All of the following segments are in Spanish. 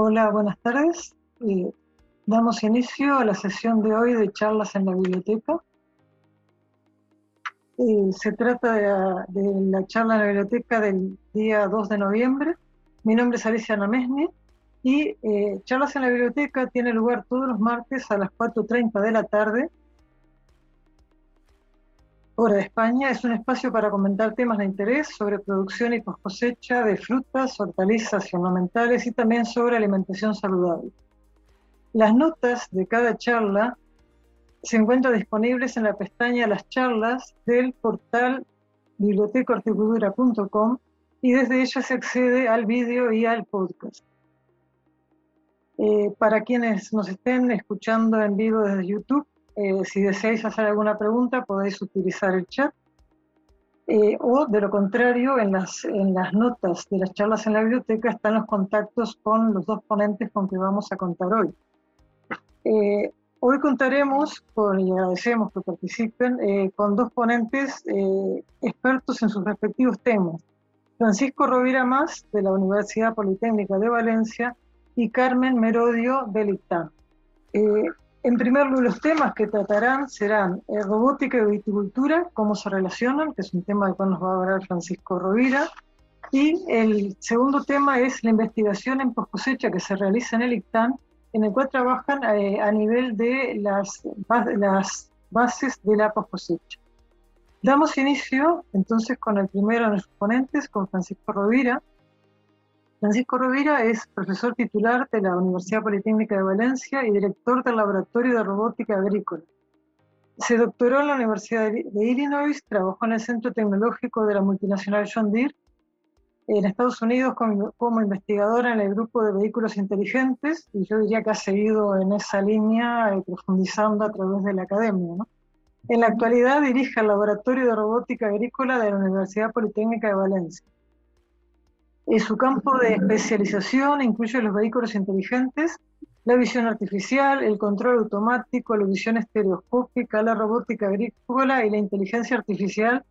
Hola, buenas tardes. Eh, damos inicio a la sesión de hoy de charlas en la biblioteca. Eh, se trata de, la charla en la biblioteca del día 2 de noviembre. Mi nombre es Alicia Namesni y eh, charlas en la biblioteca tiene lugar todos los martes a las 4.30 de la tarde Hora de España es un espacio para comentar temas de interés sobre producción y cosecha de frutas, hortalizas y ornamentales y también sobre alimentación saludable. Las notas de cada charla se encuentran disponibles en la pestaña Las charlas del portal bibliotecahorticultura.com y desde ella se accede al vídeo y al podcast. Eh, para quienes nos estén escuchando en vivo desde YouTube, eh, si deseáis hacer alguna pregunta, podéis utilizar el chat. Eh, o de lo contrario, en las, en las notas de las charlas en la biblioteca están los contactos con los dos ponentes con que vamos a contar hoy. Eh, hoy contaremos, y agradecemos que participen, con dos ponentes expertos en sus respectivos temas. Francisco Rovira Más, de la Universidad Politécnica de Valencia, y Carmen Merodio, del ICTAN. En primer lugar, los temas que tratarán serán eh, robótica y viticultura, cómo se relacionan, que es un tema del cual nos va a hablar Francisco Rovira. Y el segundo tema es la investigación en post cosecha que se realiza en el ICTAN, en el cual trabajan eh, a nivel de las, las bases de la post cosecha. Damos inicio entonces con el primero de nuestros ponentes, con Francisco Rovira, Francisco Rovira es profesor titular de la Universidad Politécnica de Valencia y director del Laboratorio de Robótica Agrícola. Se doctoró en la Universidad de Illinois, trabajó en el Centro Tecnológico de la multinacional John Deere en Estados Unidos como, como investigadora en el grupo de vehículos inteligentes y yo diría que ha seguido en esa línea eh, profundizando a través de la academia. En la actualidad dirige el Laboratorio de Robótica Agrícola de la Universidad Politécnica de Valencia. Su campo de especialización incluye los vehículos inteligentes, la visión artificial, el control automático, la visión estereoscópica, la robótica agrícola y la inteligencia artificial,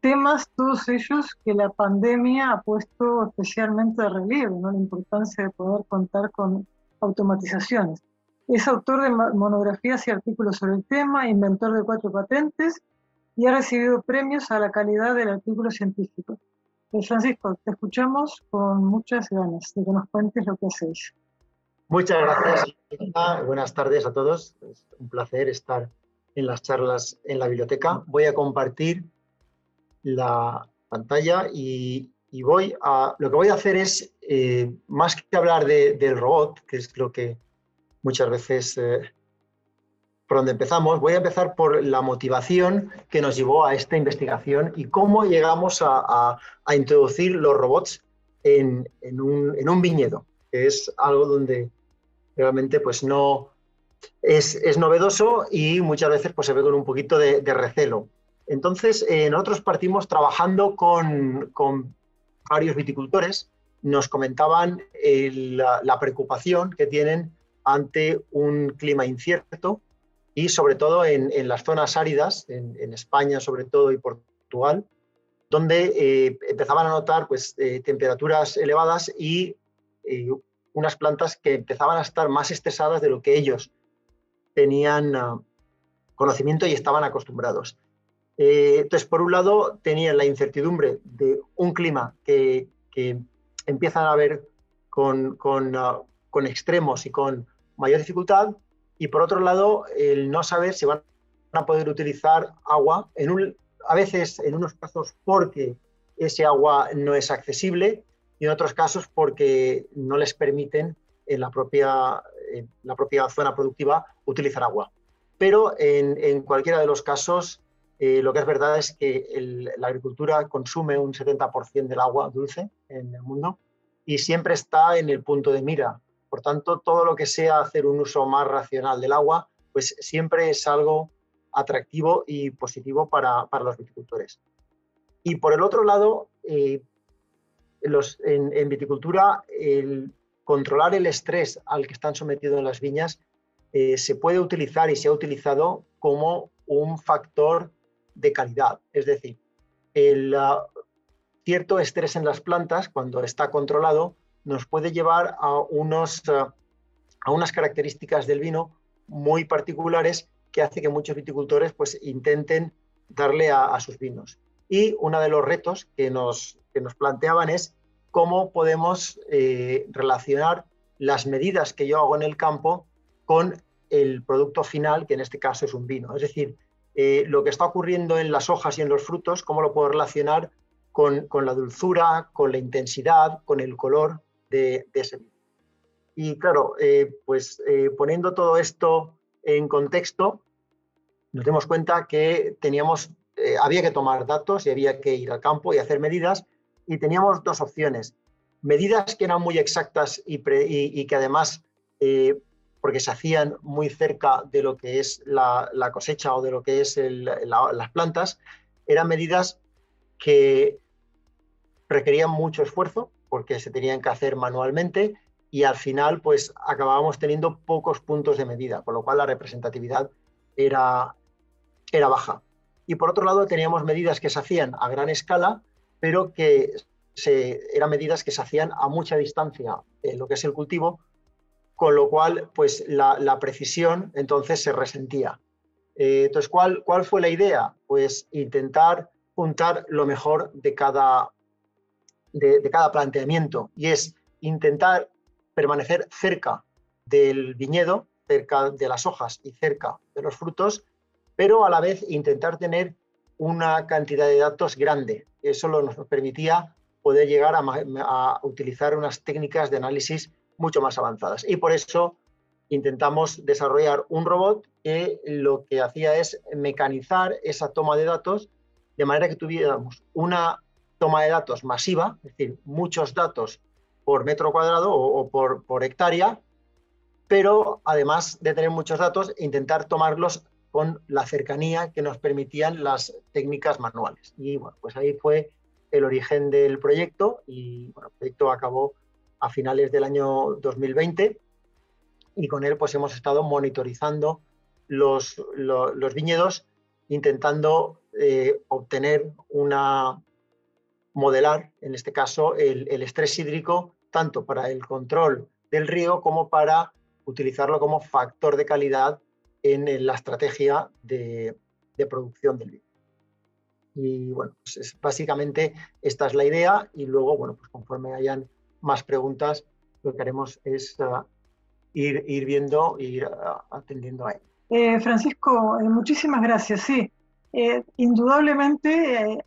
temas todos ellos que la pandemia ha puesto especialmente de relieve, ¿no? la importancia de poder contar con automatizaciones. Es autor de monografías y artículos sobre el tema, inventor de cuatro patentes y ha recibido premios a la calidad del artículo científico. Eh, Francisco, te escuchamos con muchas ganas de que nos cuentes lo que hacéis. Muchas gracias. Buenas tardes a todos. Es un placer estar en las charlas en la biblioteca. Voy a compartir la pantalla y, voy a, lo que voy a hacer es, eh, más que hablar del robot, que es lo que muchas veces eh, por donde empezamos, voy a empezar por la motivación que nos llevó a esta investigación y cómo llegamos a, introducir los robots en, un, viñedo, que es algo donde realmente pues no es, novedoso y muchas veces pues, se ve con un poquito de, recelo. Entonces, eh, nosotros partimos trabajando con, varios viticultores, nos comentaban la preocupación que tienen ante un clima incierto, y sobre todo en, las zonas áridas, en, España sobre todo y Portugal, donde eh, empezaban a notar pues, eh, temperaturas elevadas y eh, unas plantas que empezaban a estar más estresadas de lo que ellos tenían ah, conocimiento y estaban acostumbrados. entonces, por un lado, tenían la incertidumbre de un clima que, que empiezan a ver con, con, ah, con extremos y con mayor dificultad, y por otro lado, el no saber si van a poder utilizar agua, en a veces en unos casos porque ese agua no es accesible y en otros casos porque no les permiten en la propia, la propia zona productiva utilizar agua. Pero en, cualquiera de los casos, eh, lo que es verdad es que la agricultura consume un 70% del agua dulce en el mundo y siempre está en el punto de mira por tanto, todo lo que sea hacer un uso más racional del agua, pues siempre es algo atractivo y positivo para, los viticultores. Y por el otro lado, eh, en, viticultura, el controlar el estrés al que están sometidos las viñas eh, se puede utilizar y se ha utilizado como un factor de calidad. Es decir, el cierto estrés en las plantas, cuando está controlado, nos puede llevar a, unos, eh, a unas características del vino muy particulares que hace que muchos viticultores pues, intenten darle a, sus vinos. Y uno de los retos que nos, que nos planteaban es cómo podemos eh, relacionar las medidas que yo hago en el campo con el producto final, que en este caso es un vino. Es decir, eh, lo que está ocurriendo en las hojas y en los frutos, cómo lo puedo relacionar con, la dulzura, con la intensidad, con el color de, ese vino. Y claro, eh, pues eh, poniendo todo esto en contexto, nos dimos cuenta que teníamos, había que tomar datos y había que ir al campo y hacer medidas, y teníamos dos opciones. Medidas que eran muy exactas y, y que además porque se hacían muy cerca de lo que es la, cosecha o de lo que es las plantas, eran medidas que requerían mucho esfuerzo porque se tenían que hacer manualmente y al final pues acabábamos teniendo pocos puntos de medida, con lo cual la representatividad era, era baja. Y por otro lado teníamos medidas que se hacían a gran escala, pero que se, eran medidas que se hacían a mucha distancia lo que es el cultivo, con lo cual pues la, precisión entonces se resentía. Eh, entonces, ¿cuál, ¿cuál fue la idea? Pues intentar juntar lo mejor de cada, de, cada planteamiento y es intentar permanecer cerca del viñedo, cerca de las hojas y cerca de los frutos, pero a la vez intentar tener una cantidad de datos grande. Eso nos permitía poder llegar a, a utilizar unas técnicas de análisis mucho más avanzadas. Y por eso intentamos desarrollar un robot que lo que hacía es mecanizar esa toma de datos de manera que tuviéramos una toma de datos masiva, es decir, muchos datos por metro cuadrado o, por, hectárea, pero además de tener muchos datos, intentar tomarlos con la cercanía que nos permitían las técnicas manuales. Y bueno, pues ahí fue el origen del proyecto y bueno, el proyecto acabó a finales del año 2020 y con él pues hemos estado monitorizando los, los, viñedos intentando eh, obtener una modelar, en este caso, el, estrés hídrico, tanto para el control del río como para utilizarlo como factor de calidad en, la estrategia de, producción del vino. Y bueno, pues básicamente esta es la idea y luego, bueno, pues conforme hayan más preguntas, lo que haremos es ah, ir, ir, viendo ir ah, atendiendo a él. Eh, Francisco, eh, muchísimas gracias. Sí, eh, indudablemente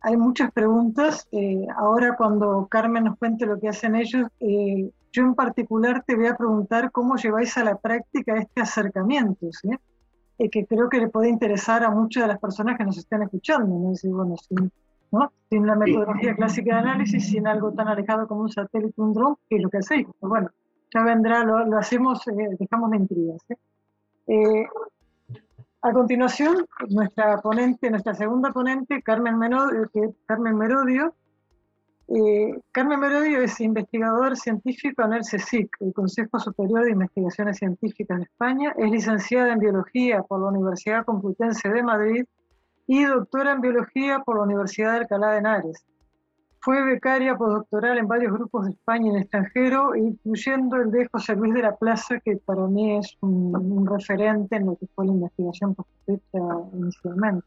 hay muchas preguntas. ahora cuando Carmen nos cuente lo que hacen ellos, yo en particular te voy a preguntar cómo lleváis a la práctica este acercamiento, ¿sí? que creo que le puede interesar a muchas de las personas que nos están escuchando. ¿no? Decir, bueno, sin la metodología clásica de análisis, sin algo tan alejado como un satélite, un dron, que es lo que hacéis. Pues bueno, ya vendrá, lo, hacemos, eh, dejamos de intrigas. ¿eh? Eh, a continuación, nuestra ponente, nuestra segunda ponente, Carmen, Merodio, Carmen Merodio. Carmen Merodio es investigador científico en el CSIC, el Consejo Superior de Investigaciones Científicas de España. Es licenciada en Biología por la Universidad Complutense de Madrid y doctora en biología por la Universidad de Alcalá de Henares. Fue becaria postdoctoral en varios grupos de España y en extranjero, incluyendo el de José Luis de la Plaza, que para mí es un, referente en lo que fue la investigación posterior inicialmente.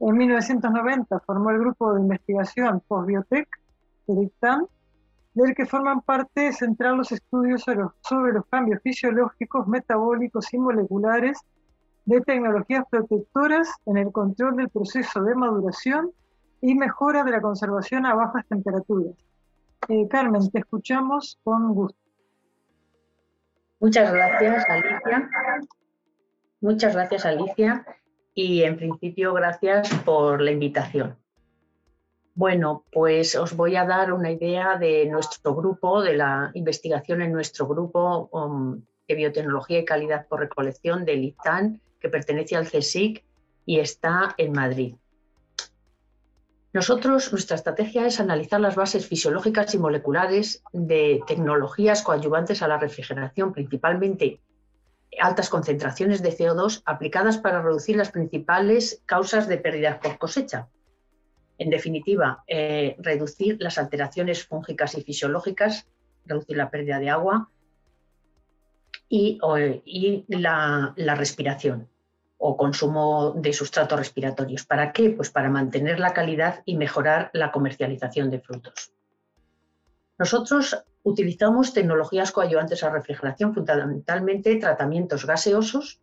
En 1990 formó el grupo de investigación Postbiotech de Dictam, del que forman parte central los estudios sobre los cambios fisiológicos, metabólicos y moleculares de tecnologías protectoras en el control del proceso de maduración y mejora de la conservación a bajas temperaturas. Eh, Carmen, te escuchamos con gusto. Muchas gracias, Alicia. Muchas gracias, Alicia. Y en principio, gracias por la invitación. Bueno, pues os voy a dar una idea de nuestro grupo, de la investigación en nuestro grupo um, de biotecnología y calidad por recolección del ITAN que pertenece al CSIC y está en Madrid. Nosotros, nuestra estrategia es analizar las bases fisiológicas y moleculares de tecnologías coadyuvantes a la refrigeración, principalmente altas concentraciones de CO2 aplicadas para reducir las principales causas de pérdidas por cosecha. En definitiva, eh, reducir las alteraciones fúngicas y fisiológicas reducir la pérdida de agua y, la, respiración o consumo de sustratos respiratorios. ¿Para qué? Pues para mantener la calidad y mejorar la comercialización de frutos. Nosotros utilizamos tecnologías coadyuvantes a refrigeración, fundamentalmente tratamientos gaseosos,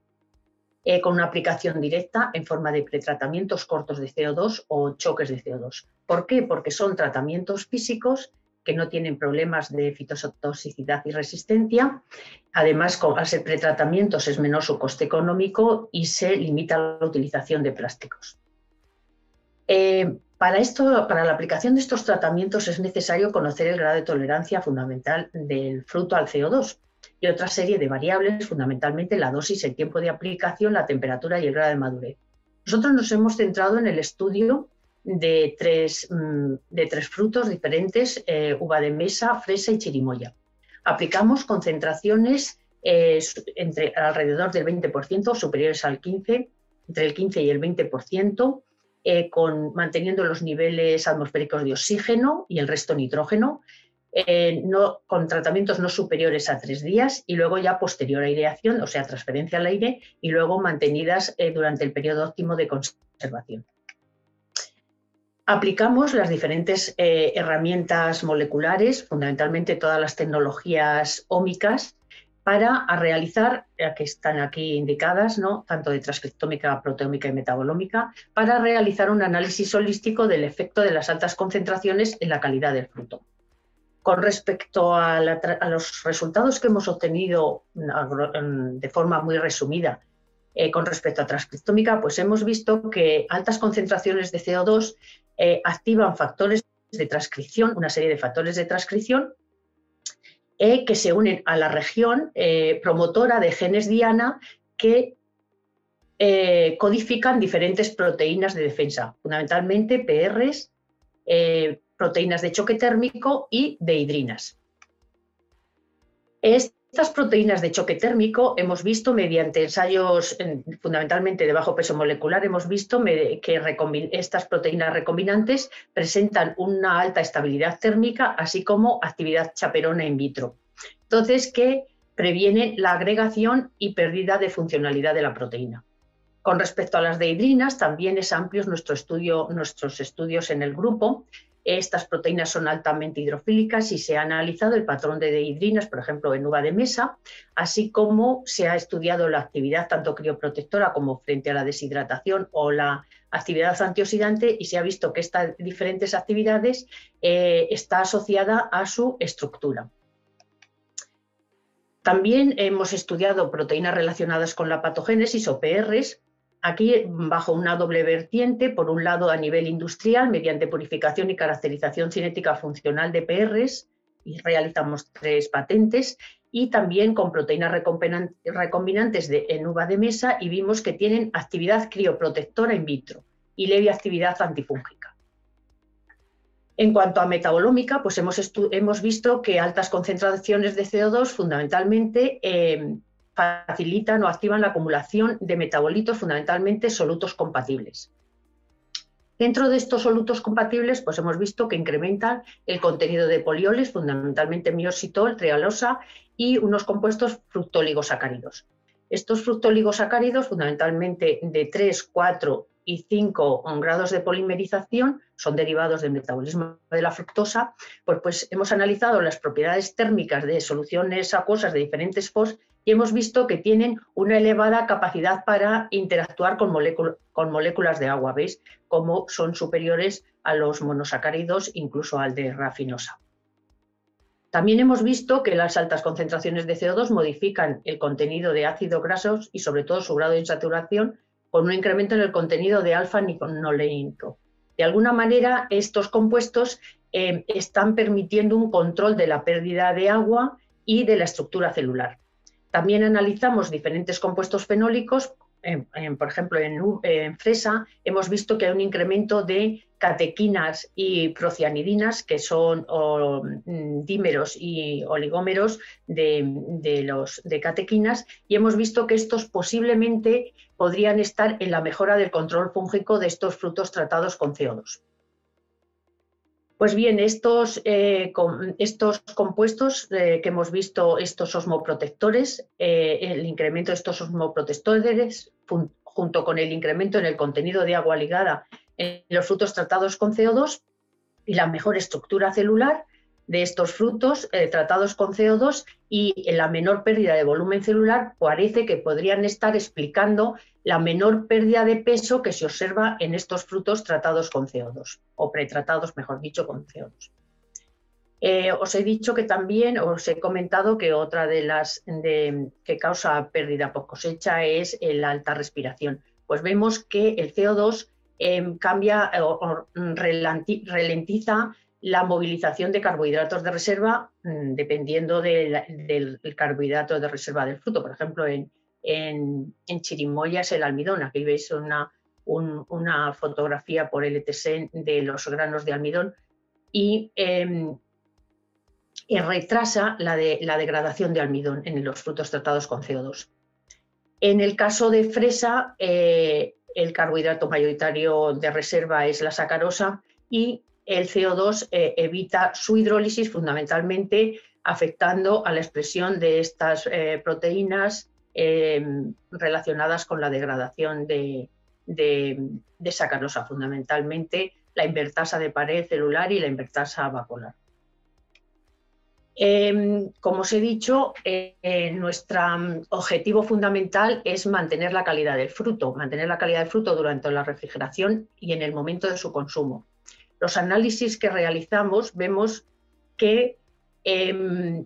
eh, con una aplicación directa en forma de pretratamientos cortos de CO2 o choques de CO2. ¿Por qué? Porque son tratamientos físicos que no tienen problemas de fitotoxicidad y resistencia. Además, al ser pretratamientos es menor su coste económico y se limita la utilización de plásticos. Eh, para, esto, para la aplicación de estos tratamientos es necesario conocer el grado de tolerancia fundamental del fruto al CO2 y otra serie de variables, fundamentalmente la dosis, el tiempo de aplicación, la temperatura y el grado de madurez. Nosotros nos hemos centrado en el estudio de tres, mm, de tres frutos diferentes, eh, uva de mesa, fresa y chirimoya. Aplicamos concentraciones eh, entre alrededor del 20%, superiores al 15%, entre el 15 y el 20%, eh, con, manteniendo los niveles atmosféricos de oxígeno y el resto nitrógeno, no, con tratamientos no superiores a tres días y luego ya posterior aireación, o sea, transferencia al aire y luego mantenidas durante el periodo óptimo de conservación aplicamos las diferentes eh, herramientas moleculares, fundamentalmente todas las tecnologías ómicas, para realizar, que están aquí indicadas, ¿no? tanto de transcriptómica, proteómica y metabolómica, para realizar un análisis holístico del efecto de las altas concentraciones en la calidad del fruto. Con respecto a los resultados que hemos obtenido de forma muy resumida eh, con respecto a transcriptómica, pues hemos visto que altas concentraciones de CO2 eh, activan factores de transcripción, una serie de factores de transcripción eh, que se unen a la región promotora de genes diana que codifican diferentes proteínas de defensa, fundamentalmente PRs, proteínas de choque térmico y dehidrinas. Estas proteínas de choque térmico hemos visto mediante ensayos fundamentalmente de bajo peso molecular, hemos visto que estas proteínas recombinantes presentan una alta estabilidad térmica, así como actividad chaperona in vitro. Entonces, que previene la agregación y pérdida de funcionalidad de la proteína. Con respecto a las dehidrinas, también es amplio nuestro estudio, nuestros estudios en el grupo estas proteínas son altamente hidrofílicas y se ha analizado el patrón de dehidrinas, por ejemplo, en uva de mesa, así como se ha estudiado la actividad tanto crioprotectora como frente a la deshidratación o la actividad antioxidante y se ha visto que estas diferentes actividades eh, está asociada a su estructura. También hemos estudiado proteínas relacionadas con la patogénesis o PRs, Aquí, bajo una doble vertiente, por un lado a nivel industrial, mediante purificación y caracterización cinética funcional de PRs, y realizamos tres patentes, y también con proteínas recombinantes de, en uva de mesa y vimos que tienen actividad crioprotectora in vitro y leve actividad antifúngica. En cuanto a metabolómica, pues hemos, hemos visto que altas concentraciones de CO2 fundamentalmente eh, facilitan o activan la acumulación de metabolitos, fundamentalmente solutos compatibles. Dentro de estos solutos compatibles, pues hemos visto que incrementan el contenido de polioles, fundamentalmente miositol, trialosa y unos compuestos fructóligosacáridos. Estos fructóligosacáridos, fundamentalmente de 3, 4 y 5 grados de polimerización, son derivados del metabolismo de la fructosa, pues, pues hemos analizado las propiedades térmicas de soluciones acuosas de diferentes FOS y hemos visto que tienen una elevada capacidad para interactuar con, moléculas de agua, ¿veis? Como son superiores a los monosacáridos, incluso al de rafinosa. También hemos visto que las altas concentraciones de CO2 modifican el contenido de ácidos grasos y sobre todo su grado de insaturación con un incremento en el contenido de alfa-nicoleico. De alguna manera, estos compuestos eh, están permitiendo un control de la pérdida de agua y de la estructura celular. También analizamos diferentes compuestos fenólicos, por ejemplo, en, fresa hemos visto que hay un incremento de catequinas y procianidinas, que son mm, dímeros y oligómeros de, los, de catequinas, y hemos visto que estos posiblemente podrían estar en la mejora del control fúngico de estos frutos tratados con CO2. Pues bien, estos, eh, estos compuestos eh, que hemos visto, estos osmoprotectores, eh, el incremento de estos osmoprotectores, junto con el incremento en el contenido de agua ligada en los frutos tratados con CO2 y la mejor estructura celular, de estos frutos eh, tratados con CO2 y la menor pérdida de volumen celular parece que podrían estar explicando la menor pérdida de peso que se observa en estos frutos tratados con CO2 o pretratados, mejor dicho, con CO2. Eh, os he dicho que también, os he comentado que otra de las que causa pérdida por cosecha es la alta respiración. Pues vemos que el CO2 em, cambia o, ralentiza la movilización de carbohidratos de reserva mm, dependiendo del carbohidrato de reserva del fruto. Por ejemplo, en, en, chirimoya es el almidón. Aquí veis una, una fotografía por LTC de los granos de almidón y, em, retrasa la, de, la degradación de almidón en los frutos tratados con CO2. En el caso de fresa, eh, el carbohidrato mayoritario de reserva es la sacarosa y el CO2 eh, evita su hidrólisis fundamentalmente afectando a la expresión de estas eh, proteínas em, relacionadas con la degradación de, sacarosa, fundamentalmente la invertasa de pared celular y la invertasa vacuolar. Em, como os he dicho, eh, nuestro mm, objetivo fundamental es mantener la calidad del fruto, mantener la calidad del fruto durante la refrigeración y en el momento de su consumo los análisis que realizamos vemos que em,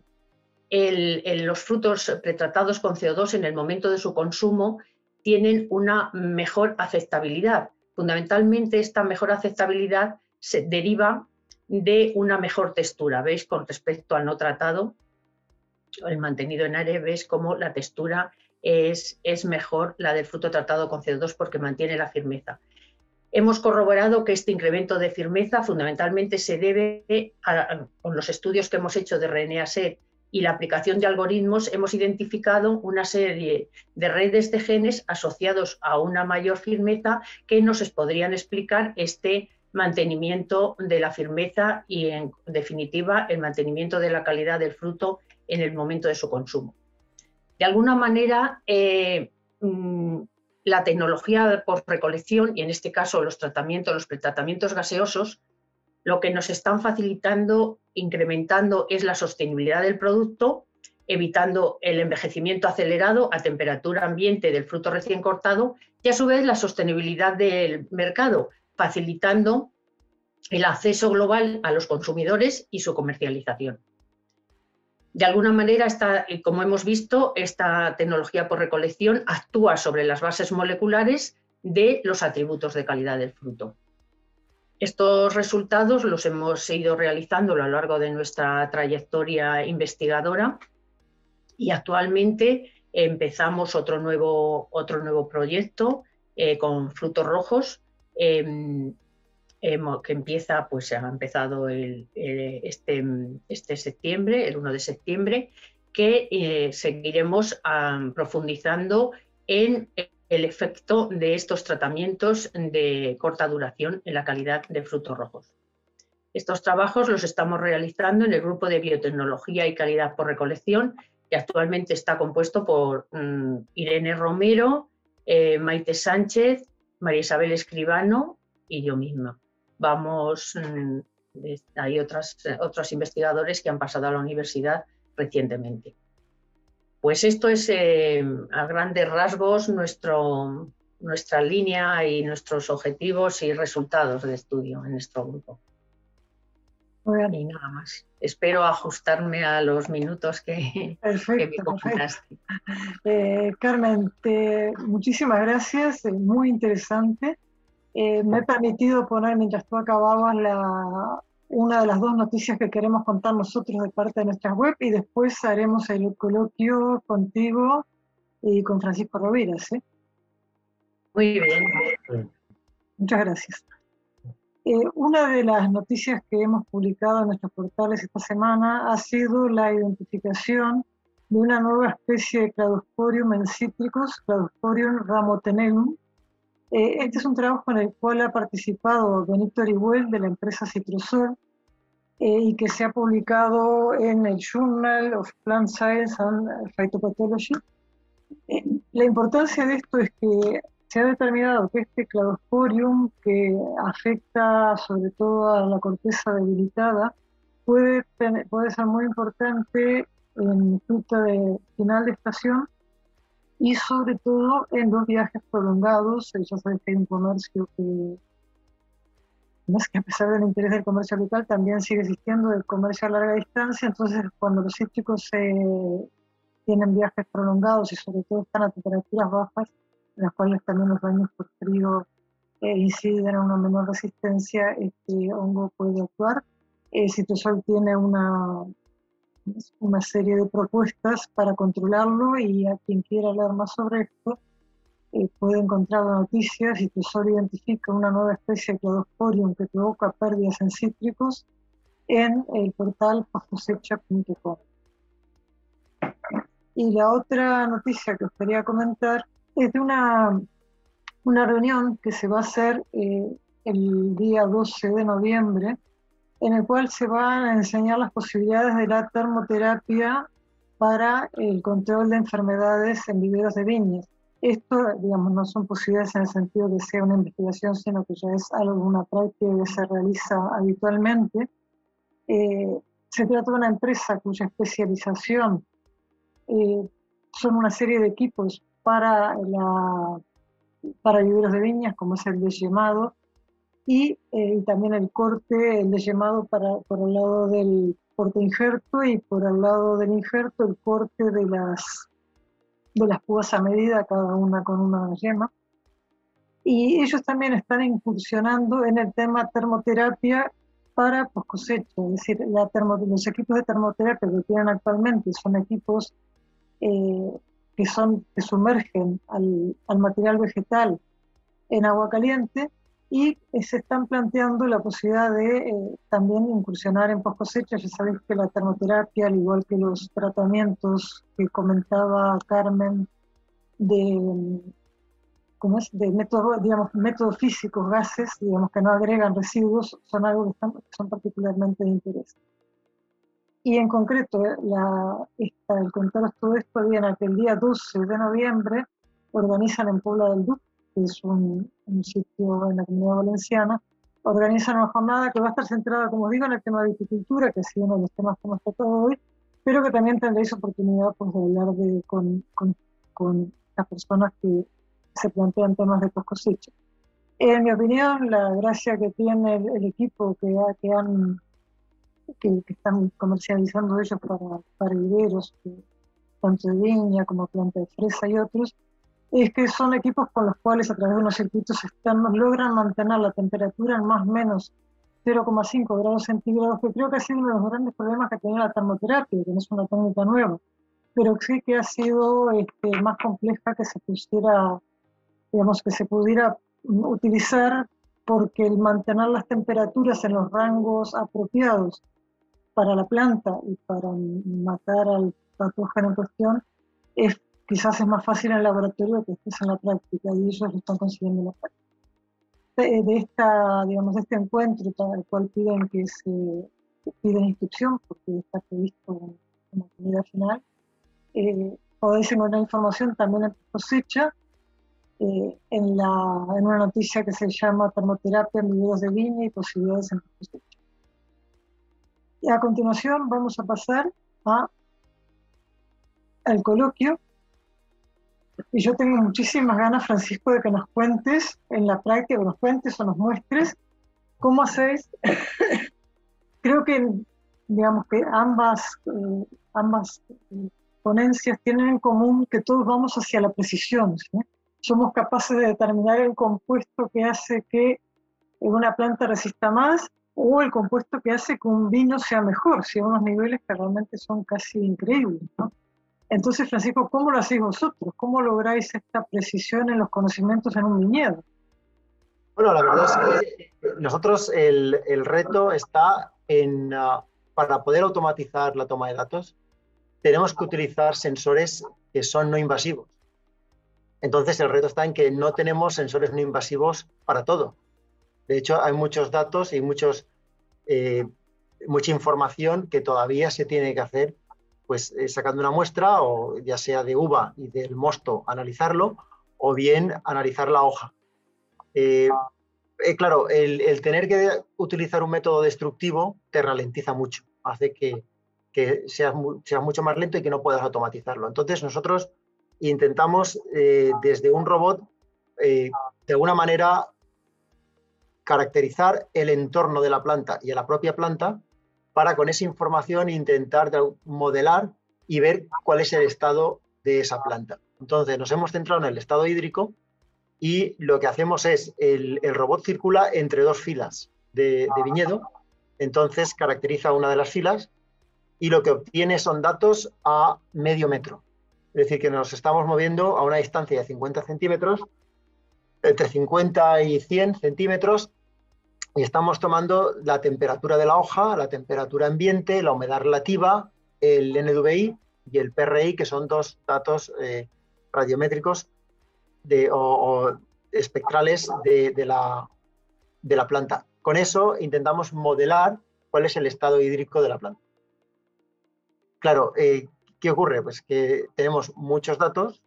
los frutos pretratados con CO2 en el momento de su consumo tienen una mejor aceptabilidad. Fundamentalmente esta mejor aceptabilidad se deriva de una mejor textura. ¿Veis? Con respecto al no tratado, el mantenido en aire, veis cómo la textura es, es mejor la del fruto tratado con CO2 porque mantiene la firmeza. Hemos corroborado que este incremento de firmeza fundamentalmente se debe a, con los estudios que hemos hecho de RNA-seq y la aplicación de algoritmos, hemos identificado una serie de redes de genes asociados a una mayor firmeza que nos podrían explicar este mantenimiento de la firmeza y, en definitiva, el mantenimiento de la calidad del fruto en el momento de su consumo. De alguna manera, eh, mm, la tecnología por recolección y en este caso los tratamientos, los pretratamientos gaseosos, lo que nos están facilitando, incrementando es la sostenibilidad del producto, evitando el envejecimiento acelerado a temperatura ambiente del fruto recién cortado y a su vez la sostenibilidad del mercado, facilitando el acceso global a los consumidores y su comercialización. De alguna manera, eh, como hemos visto, esta tecnología por recolección actúa sobre las bases moleculares de los atributos de calidad del fruto. Estos resultados los hemos ido realizando a lo largo de nuestra trayectoria investigadora y actualmente empezamos otro nuevo, otro nuevo proyecto eh, con frutos rojos que empieza, pues ha empezado este, este, septiembre, el 1 de septiembre, que eh, seguiremos profundizando en el efecto de estos tratamientos de corta duración en la calidad de frutos rojos. Estos trabajos los estamos realizando en el grupo de biotecnología y calidad por recolección, que actualmente está compuesto por mm, Irene Romero, eh, Maite Sánchez, María Isabel Escribano y yo misma vamos, mm, hay otras, otros investigadores que han pasado a la universidad recientemente. Pues esto es eh, a grandes rasgos nuestro, nuestra línea y nuestros objetivos y resultados de estudio en nuestro grupo. Y nada más. Espero ajustarme a los minutos que, me comentaste. Eh, Carmen, muchísimas gracias, muy interesante. Eh, me he permitido poner, mientras tú acababas, la, una de las dos noticias que queremos contar nosotros de parte de nuestra web y después haremos el coloquio contigo y con Francisco Rovira. ¿sí? Muy bien. Muchas gracias. Eh, una de las noticias que hemos publicado en nuestros portales esta semana ha sido la identificación de una nueva especie de Cladosporium en cítricos, Cladosporium ramotenellum, eh, este es un trabajo en el cual ha participado Benito Arihuel de la empresa Citrusol eh, y que se ha publicado en el Journal of Plant Science and Phytopathology. Eh, la importancia de esto es que se ha determinado que este cladosporium, que afecta sobre todo a la corteza debilitada, puede, puede ser muy importante en fruta de final de estación y sobre todo en los viajes prolongados. Ya sabes que hay un comercio que, a pesar del interés del comercio local, también sigue existiendo el comercio a larga distancia. Entonces, cuando los cítricos tienen viajes prolongados y sobre todo están a temperaturas bajas, en las cuales también los daños por frío eh, inciden en una menor resistencia, este hongo puede actuar. El citosol tiene una, una serie de propuestas para controlarlo y a quien quiera leer más sobre esto eh, puede encontrar la noticia si Tesoro identifica una nueva especie de Cladosporium que provoca pérdidas en cítricos en el portal postcosecha.com. Y la otra noticia que os quería comentar es de una, una reunión que se va a hacer eh, el día 12 de noviembre en el cual se van a enseñar las posibilidades de la termoterapia para el control de enfermedades en viveros de viñas. Esto, digamos, no son posibilidades en el sentido de sea una investigación, sino que ya es algo, una práctica que se realiza habitualmente. Eh, se trata de una empresa cuya especialización eh, son una serie de equipos para, la, para viveros de viñas, como es el de llamado, eh, y, también el corte, el de llamado para, por el lado del porte injerto y por el lado del injerto el corte de las, de las púas a medida, cada una con una yema. Y ellos también están incursionando en el tema termoterapia para post cosecha, es decir, la los equipos de termoterapia que tienen actualmente son equipos eh, que, son, que sumergen al, al material vegetal en agua caliente y se están planteando la posibilidad de eh, también incursionar en post cosecha. Ya sabéis que la termoterapia, al igual que los tratamientos que comentaba Carmen de, ¿cómo es? de métodos, digamos, métodos físicos, gases, digamos, que no agregan residuos, son algo que, están, son particularmente de interés. Y en concreto, eh, la, esta, el contaros todo esto viene a que el día 12 de noviembre organizan en Puebla del Duque que es un, sitio en la comunidad valenciana, organizan una jornada que va a estar centrada, como digo, en el tema de viticultura, que ha sido uno de los temas que hemos tratado hoy, pero que también tendréis oportunidad pues, de hablar de, con, con, con, las personas que se plantean temas de post cosecha. En mi opinión, la gracia que tiene el, equipo que, que han que, están comercializando ellos para, para viveros, tanto de viña como planta de fresa y otros, es que son equipos con los cuales a través de unos circuitos externos logran mantener la temperatura en más o menos 0,5 grados centígrados, que creo que ha sido uno de los grandes problemas que tiene la termoterapia, que no es una técnica nueva, pero sí que ha sido este, más compleja que se pusiera, digamos, que se pudiera utilizar porque el mantener las temperaturas en los rangos apropiados para la planta y para matar al patógeno en cuestión es quizás es más fácil en el laboratorio que estés en la práctica y ellos lo están consiguiendo en la práctica. De, esta, digamos, de este encuentro, el cual piden que se piden inscripción, porque está previsto en la actividad final, eh, podéis encontrar información también en cosecha, eh, en, la, en una noticia que se llama Termoterapia en viveros de viña y posibilidades en cosecha. Y a continuación vamos a pasar a, al coloquio y yo tengo muchísimas ganas, Francisco, de que nos cuentes en la práctica, que nos cuentes o nos muestres cómo hacéis. Creo que, digamos, que ambas, eh, ambas eh, ponencias tienen en común que todos vamos hacia la precisión. Somos capaces de determinar el compuesto que hace que una planta resista más o el compuesto que hace que un vino sea mejor, si a unos niveles que realmente son casi increíbles. Entonces, Francisco, ¿cómo lo hacéis vosotros? ¿Cómo lográis esta precisión en los conocimientos en un viñedo? Bueno, la verdad es que nosotros el, reto está en, ah, para poder automatizar la toma de datos, tenemos que utilizar sensores que son no invasivos. Entonces, el reto está en que no tenemos sensores no invasivos para todo. De hecho, hay muchos datos y muchos eh, mucha información que todavía se tiene que hacer, pues eh, sacando una muestra, o ya sea de uva y del mosto, analizarlo, o bien analizar la hoja. Eh, eh, claro, el, tener que utilizar un método destructivo te ralentiza mucho, hace que, que seas, mucho más lento y que no puedas automatizarlo. Entonces nosotros intentamos desde un robot, de alguna manera, caracterizar el entorno de la planta y a la propia planta para con esa información intentar modelar y ver cuál es el estado de esa planta. Entonces nos hemos centrado en el estado hídrico y lo que hacemos es, el, robot circula entre dos filas de, viñedo, entonces caracteriza una de las filas y lo que obtiene son datos a medio metro. Es decir, que nos estamos moviendo a una distancia de 50 centímetros, entre 50 y 100 centímetros, y estamos tomando la temperatura de la hoja, la temperatura ambiente, la humedad relativa, el NDVI y el PRI, que son dos datos eh, radiométricos o, espectrales de, la, de, la, planta. Con eso intentamos modelar cuál es el estado hídrico de la planta. Claro, eh, ¿qué ocurre? Pues que tenemos muchos datos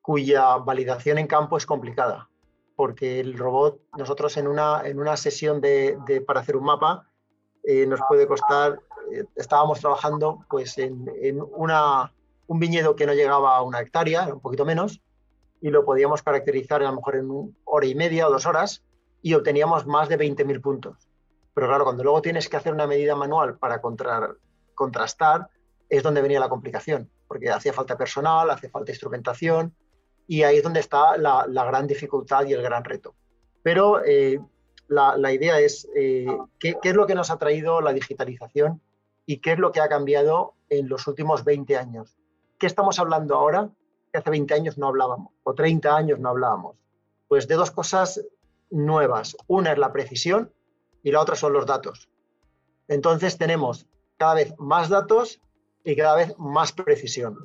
cuya validación en campo es complicada porque el robot, nosotros en una, en una sesión de, para hacer un mapa, eh, nos puede costar, eh, estábamos trabajando pues en, una, un viñedo que no llegaba a una hectárea, un poquito menos, y lo podíamos caracterizar a lo mejor en una hora y media o dos horas, y obteníamos más de 20.000 puntos. Pero claro, cuando luego tienes que hacer una medida manual para contrastar, es donde venía la complicación, porque hacía falta personal, hacía falta instrumentación, y ahí es donde está la, gran dificultad y el gran reto. Pero eh, la, idea es eh, ¿qué, es lo que nos ha traído la digitalización y qué es lo que ha cambiado en los últimos 20 años. ¿Qué estamos hablando ahora que hace 20 años no hablábamos o 30 años no hablábamos? Pues de dos cosas nuevas. Una es la precisión y la otra son los datos. Entonces tenemos cada vez más datos y cada vez más precisión.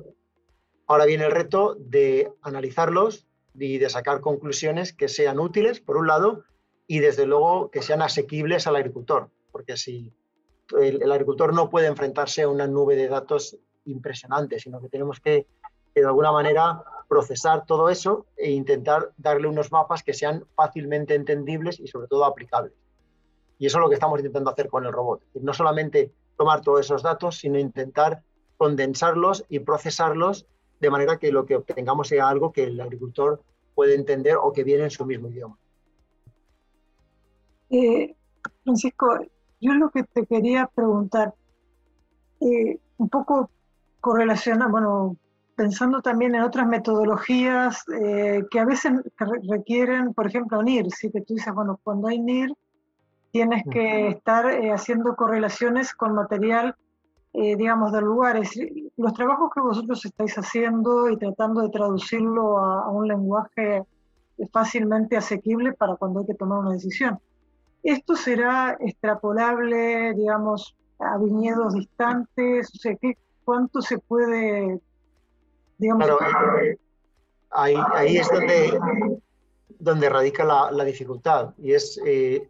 Ahora viene el reto de analizarlos y de sacar conclusiones que sean útiles, por un lado, y desde luego que sean asequibles al agricultor, porque si el, agricultor no puede enfrentarse a una nube de datos impresionante, sino que tenemos que, de alguna manera procesar todo eso e intentar darle unos mapas que sean fácilmente entendibles y sobre todo aplicables. Y eso es lo que estamos intentando hacer con el robot. No solamente tomar todos esos datos, sino intentar condensarlos y procesarlos de manera que lo que obtengamos sea algo que el agricultor puede entender o que viene en su mismo idioma. Eh, Francisco, yo lo que te quería preguntar, eh, un poco correlaciona, bueno, pensando también en otras metodologías eh, que a veces requieren, por ejemplo, NIR, sí que tú dices, bueno, cuando hay NIR tienes que estar haciendo correlaciones con material eh, digamos, del lugar. los trabajos que vosotros estáis haciendo y tratando de traducirlo a, un lenguaje fácilmente asequible para cuando hay que tomar una decisión. ¿Esto será extrapolable, digamos, a viñedos distantes? O sea, ¿qué, ¿cuánto se puede, digamos... Eh, ahí, ahí, es donde, donde radica la, la dificultad y es... Eh,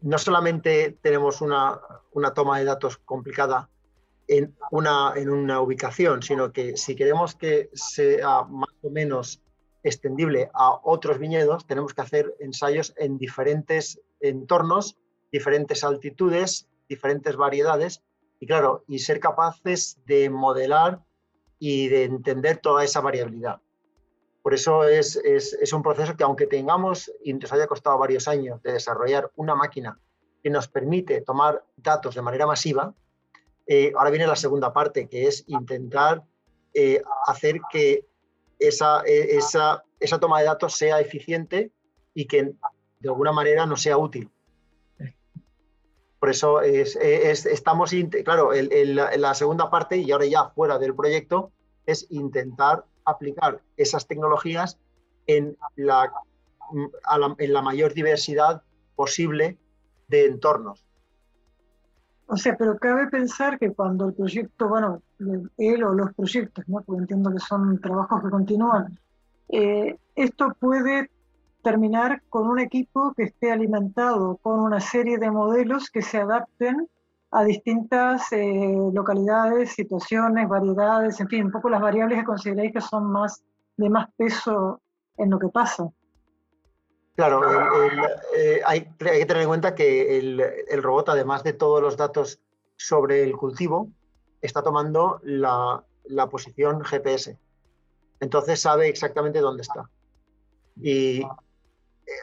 no solamente tenemos una, una, toma de datos complicada en una, en una ubicación, sino que si queremos que sea más o menos extendible a otros viñedos, tenemos que hacer ensayos en diferentes entornos, diferentes altitudes, diferentes variedades, y claro, y ser capaces de modelar y de entender toda esa variabilidad. Por eso es, es, es, un proceso que aunque tengamos y nos haya costado varios años de desarrollar una máquina que nos permite tomar datos de manera masiva, eh, ahora viene la segunda parte, que es intentar eh, hacer que esa, e, esa, toma de datos sea eficiente y que de alguna manera no sea útil. Por eso es, estamos, claro, la segunda parte, y ahora ya fuera del proyecto, es intentar aplicar esas tecnologías en la mayor diversidad posible de entornos. O sea, pero cabe pensar que cuando el proyecto, bueno, él o los proyectos, ¿no? porque entiendo que son trabajos que continúan, eh, esto puede terminar con un equipo que esté alimentado con una serie de modelos que se adapten a distintas eh, localidades, situaciones, variedades, en fin, un poco las variables que consideráis que son más de más peso en lo que pasa. Claro, eh, hay, que tener en cuenta que el, robot, además de todos los datos sobre el cultivo, está tomando la, posición GPS. Entonces sabe exactamente dónde está. Y eh,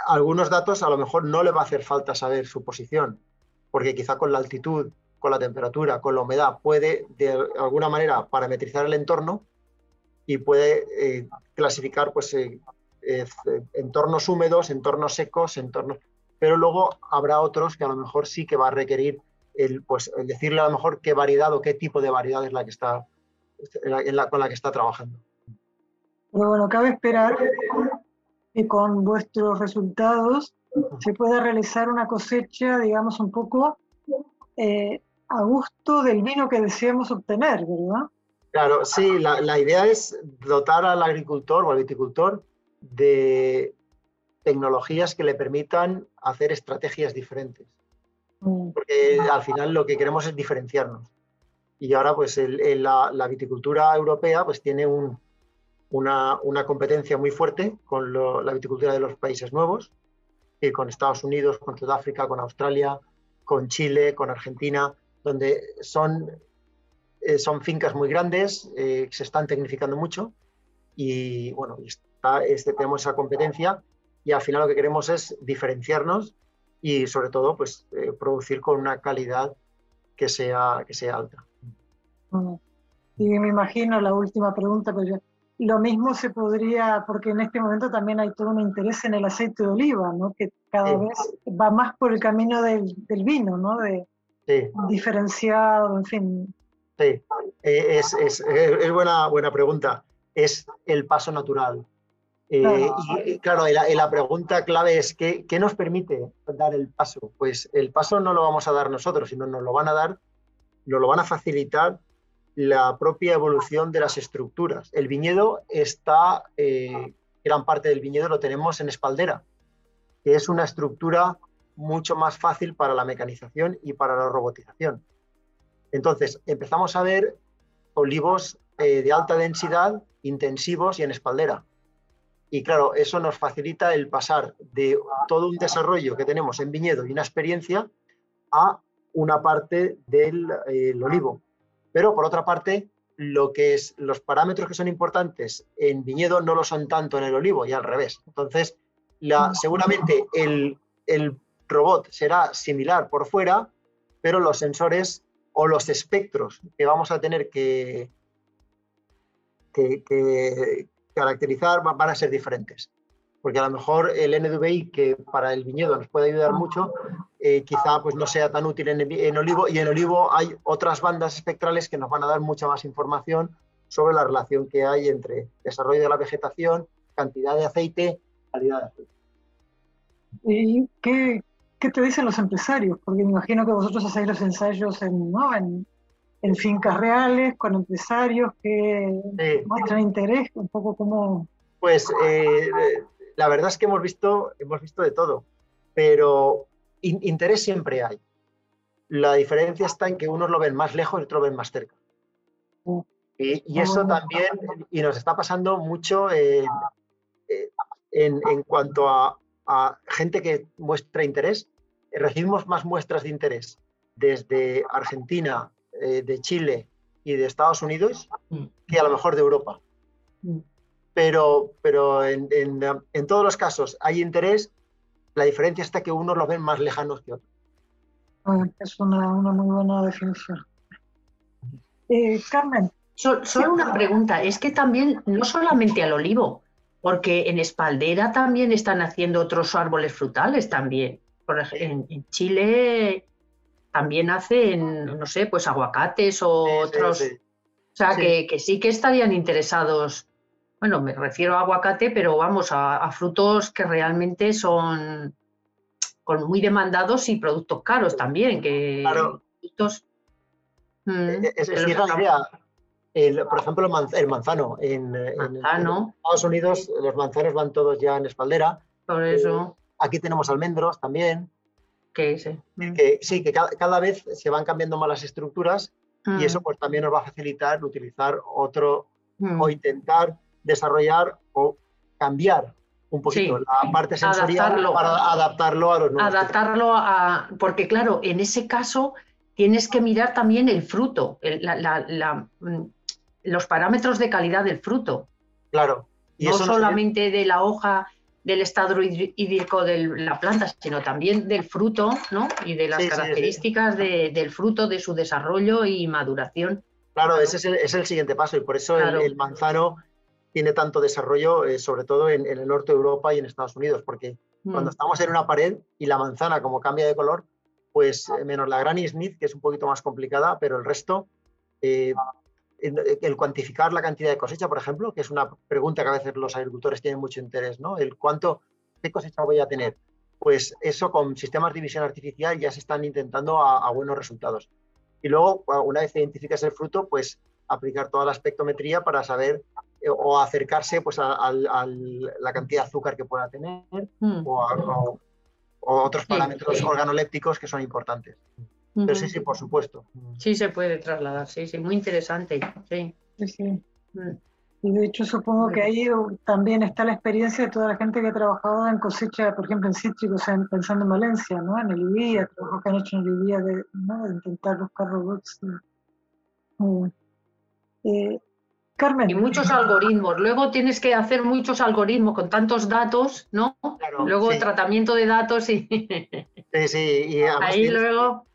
algunos datos a lo mejor no le va a hacer falta saber su posición, porque quizá con la altitud, con la temperatura, con la humedad, puede de alguna manera parametrizar el entorno y puede eh, clasificar pues, entornos húmedos, entornos secos, entornos... Pero luego habrá otros que a lo mejor sí que va a requerir el, pues, decirle a lo mejor qué variedad o qué tipo de variedad es la que está, con la que está trabajando. Pero bueno, cabe esperar que con vuestros resultados se pueda realizar una cosecha, digamos, un poco eh, a gusto del vino que deseamos obtener, ¿verdad? Claro, sí, la, la, idea es dotar al agricultor o al viticultor de tecnologías que le permitan hacer estrategias diferentes. Mm. Porque al final lo que queremos es diferenciarnos. Y ahora pues la, viticultura europea pues tiene una, competencia muy fuerte con la viticultura de los países nuevos, y con Estados Unidos, con Sudáfrica, con Australia, con Chile, con Argentina, donde son, eh, son fincas muy grandes, eh, se están tecnificando mucho y bueno, este, tenemos esa competencia y al final lo que queremos es diferenciarnos y sobre todo pues eh, producir con una calidad que sea, que sea alta. Mm. Y me imagino la última pregunta, pero lo mismo se podría, porque en este momento también hay todo un interés en el aceite de oliva, ¿no? que cada vez va más por el camino del, del vino, ¿no? de diferenciado, en fin. Sí, eh, es, es, es, buena, buena pregunta. Es el paso natural. Eh, y claro, la, pregunta clave es ¿qué, ¿qué, nos permite dar el paso? Pues el paso no lo vamos a dar nosotros, sino nos lo van a dar, nos lo van a facilitar la propia evolución de las estructuras. El viñedo está, eh, gran parte del viñedo lo tenemos en espaldera, que es una estructura mucho más fácil para la mecanización y para la robotización. Entonces, empezamos a ver olivos eh, de alta densidad, intensivos y en espaldera y claro, eso nos facilita el pasar de todo un desarrollo que tenemos en viñedo y una experiencia a una parte del olivo. Pero por otra parte, lo que es los parámetros que son importantes en viñedo no lo son tanto en el olivo y al revés. Entonces, seguramente el, robot será similar por fuera, pero los sensores o los espectros que vamos a tener que, que, caracterizar van a ser diferentes. Porque a lo mejor el NDVI, que para el viñedo nos puede ayudar mucho, eh, quizá pues no sea tan útil en, olivo. Y en olivo hay otras bandas espectrales que nos van a dar mucha más información sobre la relación que hay entre desarrollo de la vegetación, cantidad de aceite, calidad de aceite. ¿Y qué, qué te dicen los empresarios? Porque me imagino que vosotros hacéis los ensayos en, ¿no? en, en fincas reales, con empresarios que muestran interés, un poco como... Pues eh, la verdad es que hemos visto, hemos visto de todo, pero interés siempre hay. La diferencia está en que unos lo ven más lejos y otros lo ven más cerca. Mm. Y, eso ah. también, y nos está pasando mucho en, en, cuanto a, a gente que muestra interés. Recibimos más muestras de interés desde Argentina, eh, de Chile y de Estados Unidos mm. que a lo mejor de Europa. Mm. Pero, pero en, todos los casos hay interés, la diferencia está que unos lo ven más lejanos que otros. Ah, es una, muy buena definición. Eh, Carmen. solo una pregunta, es que también, no solamente al olivo, porque en Espaldera también están haciendo otros árboles frutales también. Por ejemplo, en Chile también hacen, no sé, pues aguacates o otros. O sea, Que, sí que estarían interesados. Bueno, me refiero a aguacate, pero vamos, a, frutos que realmente son con muy demandados y productos caros también. Que claro. Mm, e, es, es, idea. por ejemplo, el manzano. En, Estados Unidos los manzanos van todos ya en espaldera. Por eso. aquí tenemos almendros también. Que ese. Mm. Que, sí, que cada, vez se van cambiando más las estructuras y eso mm. pues también nos va a facilitar utilizar otro o intentar desarrollar o cambiar un poquito la parte sensorial para adaptarlo a los nuevos. Adaptarlo a, porque claro, en ese caso tienes que mirar también el fruto, mm, los parámetros de calidad del fruto. Claro. Y no solamente de la hoja del estado hídrico de la planta, sino también del fruto, ¿no? Y de las características del fruto, de su desarrollo y maduración. Claro, ese es el, siguiente paso y por eso el, manzano tiene tanto desarrollo, eh, sobre todo en, el norte de Europa y en Estados Unidos, porque cuando mm. estamos en una pared y la manzana como cambia de color, pues eh, menos la Granny Smith, que es un poquito más complicada, pero el resto, eh, el cuantificar la cantidad de cosecha, por ejemplo, que es una pregunta que a veces los agricultores tienen mucho interés, ¿no? El cuánto, qué cosecha voy a tener. Pues eso con sistemas de visión artificial ya se están intentando a, buenos resultados. Y luego, una vez identificas el fruto, pues aplicar toda la espectrometría para saber eh, o acercarse pues, a, la cantidad de azúcar que pueda tener mm. o, otros parámetros organolépticos que son importantes. Pero sí, sí, por supuesto. Sí, se puede trasladar, sí, sí, muy interesante. Sí, sí. Mm. Y de hecho supongo que ahí también está la experiencia de toda la gente que ha trabajado en cosecha, por ejemplo, en cítricos, pensando en Valencia, ¿no? En el IBIA, trabajos que han hecho en el IBIA de, ¿no? de intentar buscar robots. Eh, Carmen. Y muchos algoritmos. Luego tienes que hacer muchos algoritmos con tantos datos, ¿no? luego tratamiento de datos y... sí, sí. Y ahí luego...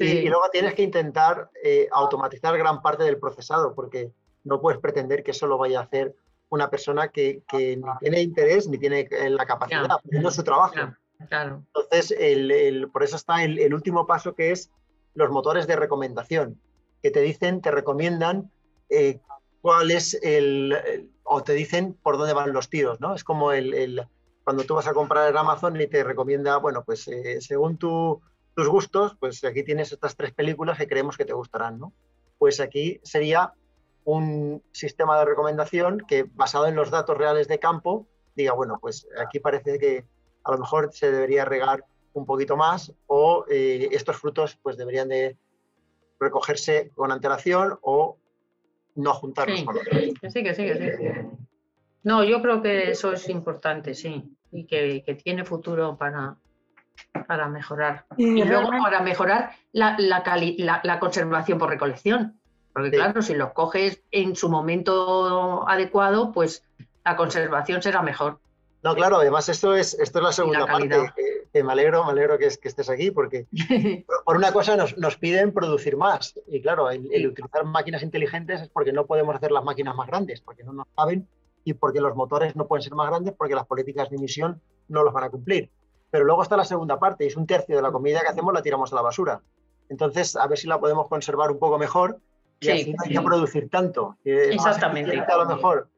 Y, luego tienes que intentar eh, automatizar gran parte del procesado, porque no puedes pretender que eso lo vaya a hacer una persona que, ni tiene interés ni tiene la capacidad, no es su trabajo. Entonces, el, por eso está el, último paso que es los motores de recomendación, que te dicen, te recomiendan eh, cuál es el, o te dicen por dónde van los tiros, ¿no? Es como el, cuando tú vas a comprar en Amazon y te recomienda, bueno, pues eh, según tu tus gustos, pues aquí tienes estas tres películas que creemos que te gustarán, ¿no? Pues aquí sería un sistema de recomendación que basado en los datos reales de campo diga, bueno, pues aquí parece que a lo mejor se debería regar un poquito más o eh, estos frutos pues deberían de recogerse con antelación o no juntarlos sí, Que sí, que sí, que sí. No, yo creo que eso es importante, sí, y que, que tiene futuro para, para mejorar. Y, luego para mejorar la, la, conservación por recolección. Porque claro, si los coges en su momento adecuado, pues la conservación será mejor. No, claro, además esto es, esto es la segunda parte. Que, me alegro, me alegro que, que estés aquí, porque por una cosa nos, nos, piden producir más. Y claro, el, el, utilizar máquinas inteligentes es porque no podemos hacer las máquinas más grandes, porque no nos saben y porque los motores no pueden ser más grandes porque las políticas de emisión no los van a cumplir. Pero luego está la segunda parte, y es un tercio de la comida que hacemos la tiramos a la basura. Entonces, a ver si la podemos conservar un poco mejor y así no hay que producir tanto. Exactamente. A lo mejor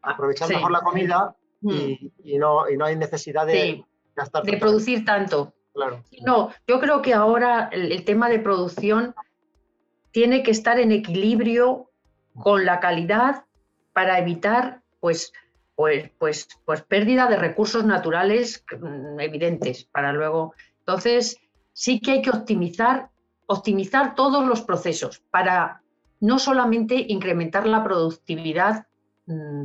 aprovechar mejor la comida mm. y, no, y, no, hay necesidad de gastar. De producir tanto. Claro. No, yo creo que ahora el, tema de producción tiene que estar en equilibrio con la calidad para evitar pues pues, pues, pues pérdida de recursos naturales mm, evidentes para luego. Entonces, sí que hay que optimizar, optimizar todos los procesos para no solamente incrementar la productividad, mm,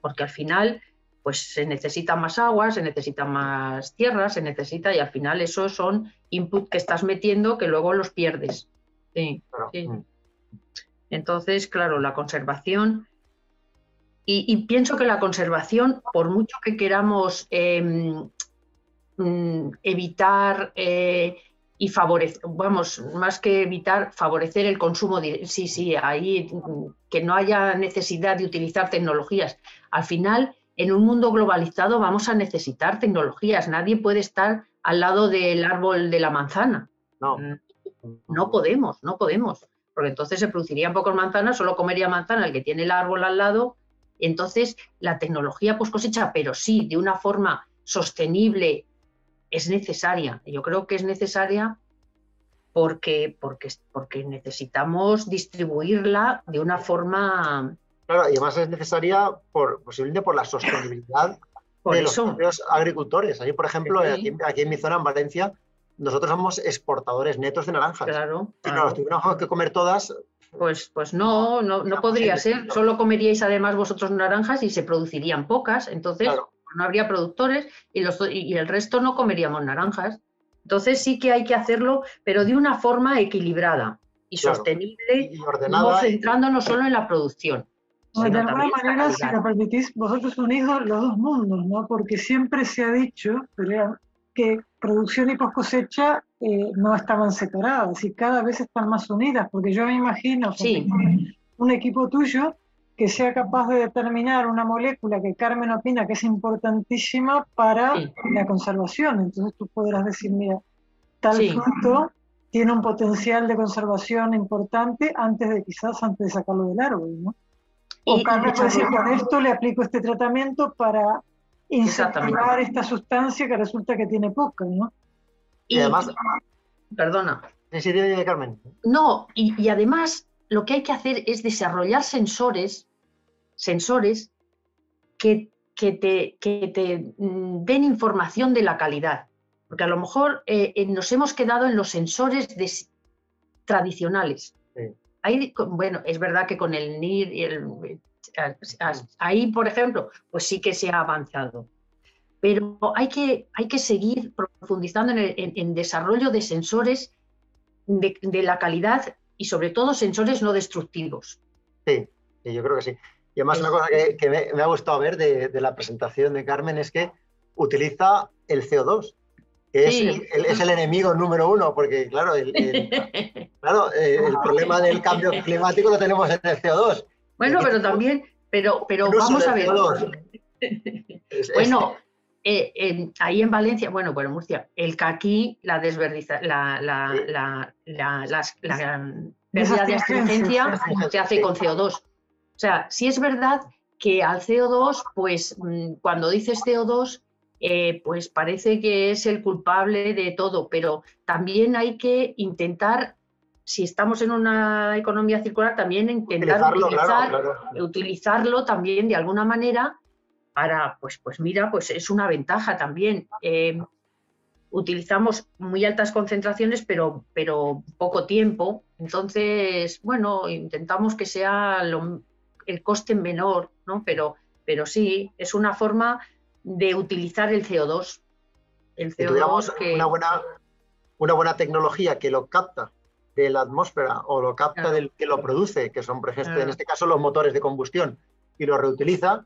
porque al final pues se necesita más agua, se necesita más tierra, se necesita y al final esos son inputs que estás metiendo que luego los pierdes. sí. Mm. Entonces, claro, la conservación y, pienso que la conservación, por mucho que queramos em, mm, evitar eh, y favorecer, vamos, más que evitar, favorecer el consumo, sí, sí, ahí mm, que no haya necesidad de utilizar tecnologías. Al final, en un mundo globalizado vamos a necesitar tecnologías. Nadie puede estar al lado del árbol de la manzana. No. No podemos, no podemos. Porque entonces se producirían pocas manzanas, solo comería manzana el que tiene el árbol al lado entonces, la tecnología post cosecha, pero sí de una forma sostenible, es necesaria. Yo creo que es necesaria porque, porque, porque necesitamos distribuirla de una forma... Claro, y además es necesaria por, posiblemente por la sostenibilidad de los propios agricultores. Ahí, por ejemplo, aquí, en mi zona, en Valencia, nosotros somos exportadores netos de naranjas. Claro. Y nos las tuviéramos que comer todas. Pues, pues no, no, no podría ser. Solo comeríais además vosotros naranjas y se producirían pocas. Entonces no habría productores y, los, y el resto no comeríamos naranjas. Entonces sí que hay que hacerlo, pero de una forma equilibrada y sostenible, y ordenada, no centrándonos solo en la producción. de alguna manera, si me permitís, vosotros unís los dos mundos, ¿no? Porque siempre se ha dicho que producción y post cosecha eh, no estaban separadas y cada vez están más unidas, porque yo me imagino sí. un equipo tuyo que sea capaz de determinar una molécula que Carmen opina que es importantísima para la conservación. Entonces tú podrás decir, mira, tal fruto tiene un potencial de conservación importante antes de quizás antes de sacarlo del árbol, ¿no? O Carmen puede decir, con esto le aplico este tratamiento para incentivar esta sustancia que resulta que tiene poca, ¿no? Y, además... Perdona. de Carmen. No, y además lo que hay que hacer es desarrollar sensores, sensores que, te, te, mm, den información de la calidad. Porque a lo mejor eh, eh, nos hemos quedado en los sensores tradicionales. bueno, es verdad que con el NIR y el, ahí, por ejemplo, pues sí que se ha avanzado. Pero hay que, hay que seguir profundizando en el desarrollo de sensores de, de, la calidad y sobre todo sensores no destructivos. Sí, yo creo que sí. Y además una cosa que, me, ha gustado ver de, la presentación de Carmen es que utiliza el CO2, que es, el, enemigo número uno, porque claro, el, claro, eh, el problema del cambio climático lo tenemos en el CO2. Bueno, pero también, pero, pero vamos a ver. bueno, eh, ahí en Valencia, bueno, bueno, Murcia, el caqui, la desverdiza, la, la, la, la, pérdida de astringencia se hace con CO2. O sea, si es verdad que al CO2, pues mm, cuando dices CO2, eh, pues parece que es el culpable de todo, pero también hay que intentar, si estamos en una economía circular, también intentar utilizarlo también de alguna manera para, pues, pues mira, pues es una ventaja también. Eh, utilizamos muy altas concentraciones, pero, pero poco tiempo. Entonces, bueno, intentamos que sea el coste menor, ¿no? Pero, pero sí, es una forma de utilizar el CO2. El CO2 que... una, buena, una buena tecnología que lo capta de la atmósfera o lo capta del que lo produce, que son, por ejemplo, en este caso los motores de combustión, y lo reutiliza,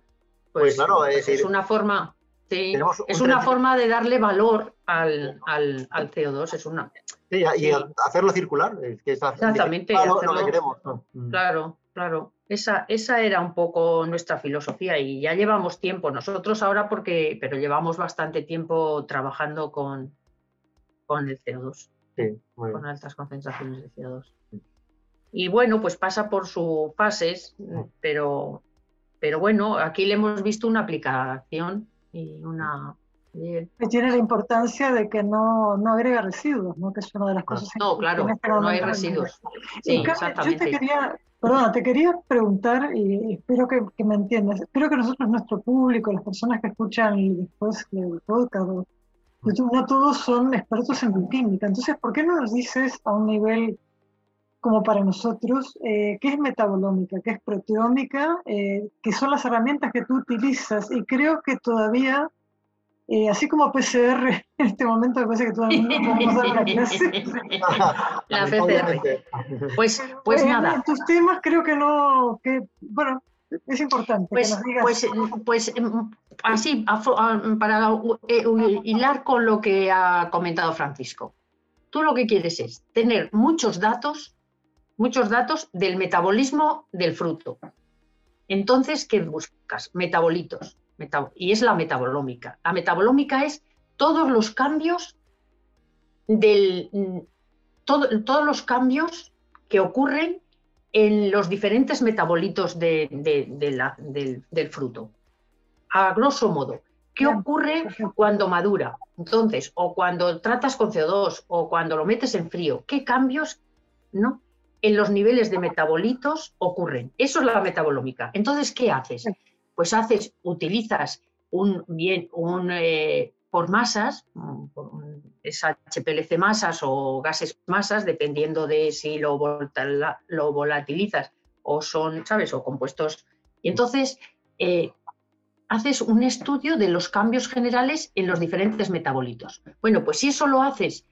pues, pues, claro, es, una forma, es una forma de darle valor al, CO2, es una. Sí, y hacerlo circular, Exactamente. Mm. Claro, claro. Esa, esa era un poco nuestra filosofía y ya llevamos tiempo nosotros ahora porque, pero llevamos bastante tiempo trabajando con, con el CO2, con altas concentraciones de CO2. Y bueno, pues pasa por sus fases, mm. pero pero bueno, aquí le hemos visto una aplicación y una... Que tiene la importancia de que no, no agrega residuos, ¿no? que es una de las cosas. No, claro, este no hay residuos. Sí, exactamente. Yo te quería, perdona, te quería preguntar, y espero que, que, me entiendas, espero que nosotros, nuestro público, las personas que escuchan después el podcast, no todos son expertos en bioquímica, entonces, ¿por qué no nos dices a un nivel como para nosotros, eh, qué es metabolómica, qué es proteómica, eh, que son las herramientas que tú utilizas. Y creo que todavía, eh, así como PCR, en este momento me parece que todavía no podemos dar la clase. la PCR. Pues, pues nada. En tus temas creo que no, que, bueno, es importante pues, que nos digas. Pues, pues em, así, para hilar con lo que ha comentado Francisco. Tú lo que quieres es tener muchos datos muchos datos del metabolismo del fruto. Entonces, ¿qué buscas? Metabolitos. y es la metabolómica. La metabolómica es todos los cambios del, todos los cambios que ocurren en los diferentes metabolitos de, del, fruto. A grosso modo, ¿qué ocurre cuando madura? Entonces, o cuando tratas con CO2 o cuando lo metes en frío, ¿qué cambios ¿no? En los niveles de metabolitos ocurren. Eso es la metabolómica. Entonces, ¿qué haces? Pues haces, utilizas un bien, un, eh, por masas, es HPLC masas o gases masas, dependiendo de si lo, lo volatilizas o son, ¿sabes?, o compuestos. Y entonces eh, haces un estudio de los cambios generales en los diferentes metabolitos. Bueno, pues si eso lo haces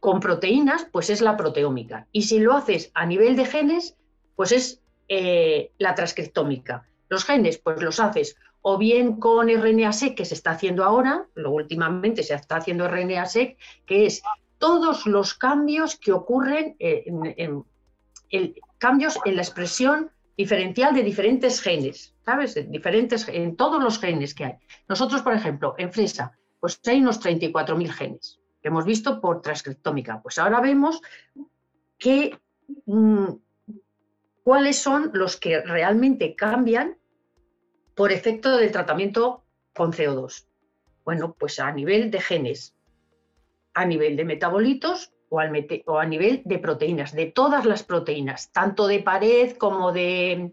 con proteínas, pues es la proteómica. Y si lo haces a nivel de genes, pues es eh, la transcriptómica. Los genes, pues los haces o bien con RNA-seq, que se está haciendo ahora, lo últimamente se está haciendo RNA-seq, que es todos los cambios que ocurren, eh, en, cambios en la expresión diferencial de diferentes genes, ¿sabes? diferentes, en todos los genes que hay. Nosotros, por ejemplo, en fresa, pues hay unos 34.000 genes que hemos visto por transcriptómica. Pues ahora vemos que, mm, cuáles son los que realmente cambian por efecto del tratamiento con CO2. Bueno, pues a nivel de genes, a nivel de metabolitos o, a nivel de proteínas, de todas las proteínas, tanto de pared como de,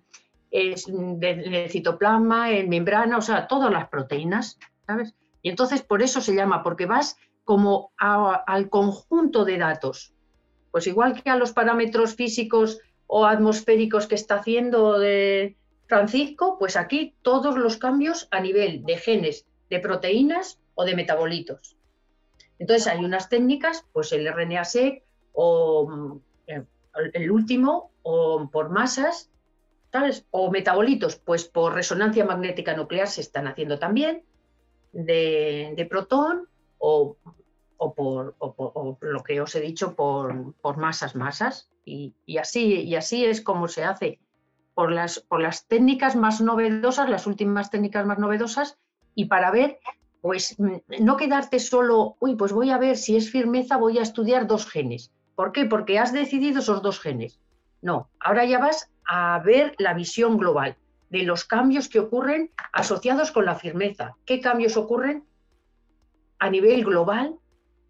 citoplasma, en membrana, o sea, todas las proteínas, ¿sabes? Y entonces por eso se llama, porque vas como al conjunto de datos. Pues igual que a los parámetros físicos o atmosféricos que está haciendo de, Francisco, pues aquí todos los cambios a nivel de genes, de proteínas o de metabolitos. Entonces hay unas técnicas, pues el RNA-seq o mm, el último, o por masas, ¿sabes? O metabolitos, pues por resonancia magnética nuclear se están haciendo también, de, protón o, por, lo que os he dicho, por, masas, masas. Y, así, y así es como se hace por las, por las técnicas más novedosas, las últimas técnicas más novedosas, y para ver, pues mm, no quedarte solo, uy, pues voy a ver si es firmeza, voy a estudiar dos genes. ¿Por qué? Porque has decidido esos dos genes. No, ahora ya vas a ver la visión global de los cambios que ocurren asociados con la firmeza. ¿Qué cambios ocurren a nivel global,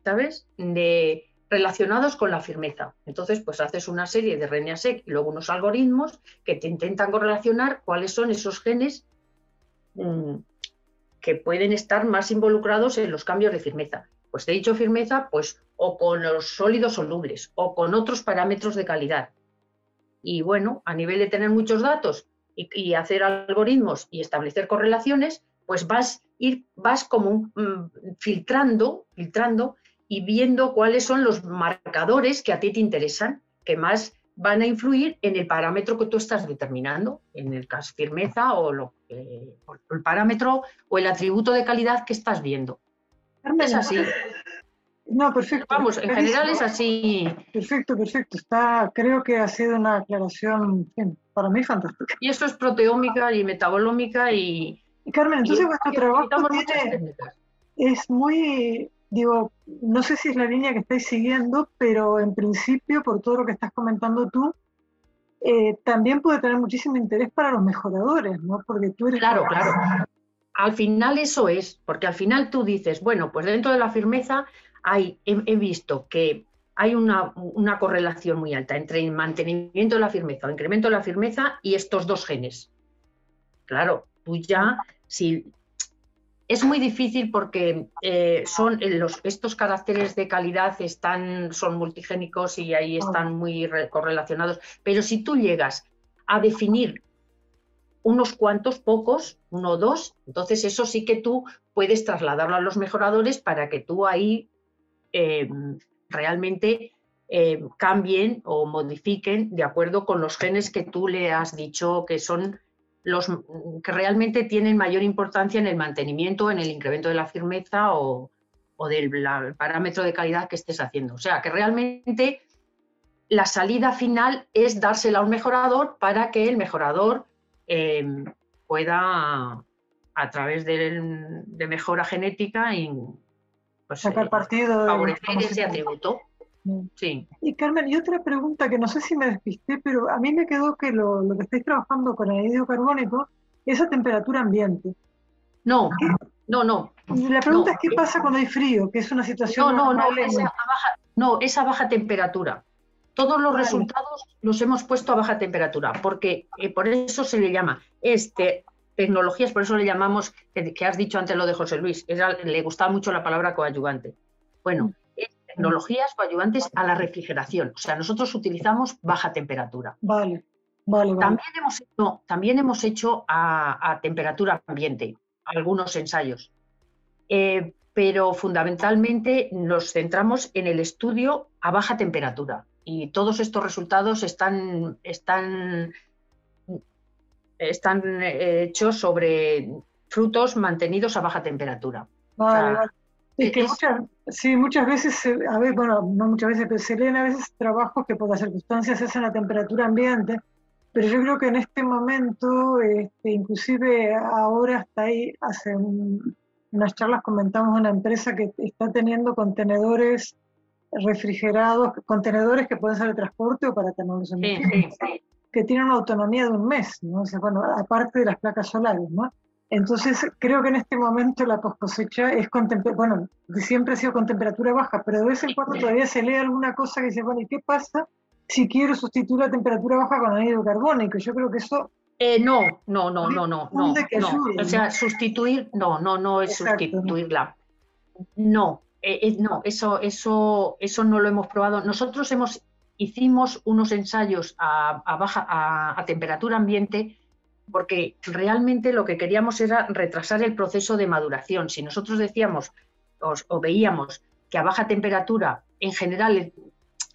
¿sabes? De, relacionados con la firmeza. Entonces, pues haces una serie de RNA-seq y luego unos algoritmos que te intentan correlacionar cuáles son esos genes mm, que pueden estar más involucrados en los cambios de firmeza. Pues te he dicho firmeza, pues o con los sólidos solubles o con otros parámetros de calidad. Y bueno, a nivel de tener muchos datos y, hacer algoritmos y establecer correlaciones, pues vas ir, vas como mm, filtrando, filtrando y viendo cuáles son los marcadores que a ti te interesan, que más van a influir en el parámetro que tú estás determinando, en el caso firmeza o, lo, el parámetro o el atributo de calidad que estás viendo. es así. No, perfecto. Vamos, en general es así. Perfecto, perfecto. Está, creo que ha sido una aclaración para mí fantástica. Y eso es proteómica y metabolómica y. y Carmen, entonces vuestro trabajo es muy digo, no sé si es la línea que estáis siguiendo, pero en principio, por todo lo que estás comentando tú, eh, también puede tener muchísimo interés para los mejoradores, ¿no? Porque tú eres... Claro, claro. Al final eso es, porque al final tú dices, bueno, pues dentro de la firmeza hay, he, visto que hay una, una, correlación muy alta entre el mantenimiento de la firmeza o incremento de la firmeza y estos dos genes. Claro, tú ya, si es muy difícil porque eh, son eh, los, estos caracteres de calidad están, son multigénicos y ahí están muy correlacionados. Pero si tú llegas a definir unos cuantos, pocos, uno o dos, entonces eso sí que tú puedes trasladarlo a los mejoradores para que tú ahí em, realmente em, cambien o modifiquen de acuerdo con los genes que tú le has dicho que son los que realmente tienen mayor importancia en el mantenimiento, en el incremento de la firmeza o, del parámetro de calidad que estés haciendo. O sea, que realmente la salida final es dársela a un mejorador para que el mejorador em, pueda, a través de, mejora genética, pues, sacar eh, partido favorecer ese atributo. Sí. Y Carmen, y otra pregunta que no sé si me despisté, pero a mí me quedó que lo, que estáis trabajando con el anhídrido carbónico es a temperatura ambiente. No, no, no. La pregunta es qué pasa cuando hay frío, que es una situación... No, no, no, esa baja, no, esa baja temperatura. Todos los resultados los hemos puesto a baja temperatura, porque eh, por eso se le llama este, tecnologías, por eso le llamamos, que, has dicho antes lo de José Luis, le gustaba mucho la palabra coadyuvante. Bueno, tecnologías coadyuvantes a la refrigeración. O sea, nosotros utilizamos baja temperatura. Vale, vale, vale. También hemos hecho, también hemos hecho a, temperatura ambiente algunos ensayos, eh, pero fundamentalmente nos centramos en el estudio a baja temperatura y todos estos resultados están, están, están eh, hechos sobre frutos mantenidos a baja temperatura. Vale, Es que muchas, sí, muchas veces, a ver, bueno, no muchas veces, pero se leen a veces trabajos que por las circunstancias es en la temperatura ambiente, pero yo creo que en este momento, este, inclusive ahora está ahí, hace unas charlas comentamos una empresa que está teniendo contenedores refrigerados, contenedores que pueden ser de transporte o para tener sí, que tienen una autonomía de un mes, ¿no? bueno, aparte de las placas solares, ¿no? Entonces, creo que en este momento la post cosecha es con bueno, siempre ha sido con temperatura baja, pero de vez en cuando todavía se lee alguna cosa que dice, bueno, ¿y qué pasa si quiero sustituir la temperatura baja con anhídrido carbónico? Yo creo que eso... Eh, no, no, no, no, no, no, O sea, sustituir, no, no, no es sustituirla. No, eh, eh, no, eso, eso, eso no lo hemos probado. Nosotros hemos, hicimos unos ensayos a, baja, a temperatura ambiente porque realmente lo que queríamos era retrasar el proceso de maduración. Si nosotros decíamos o, veíamos que a baja temperatura, en general,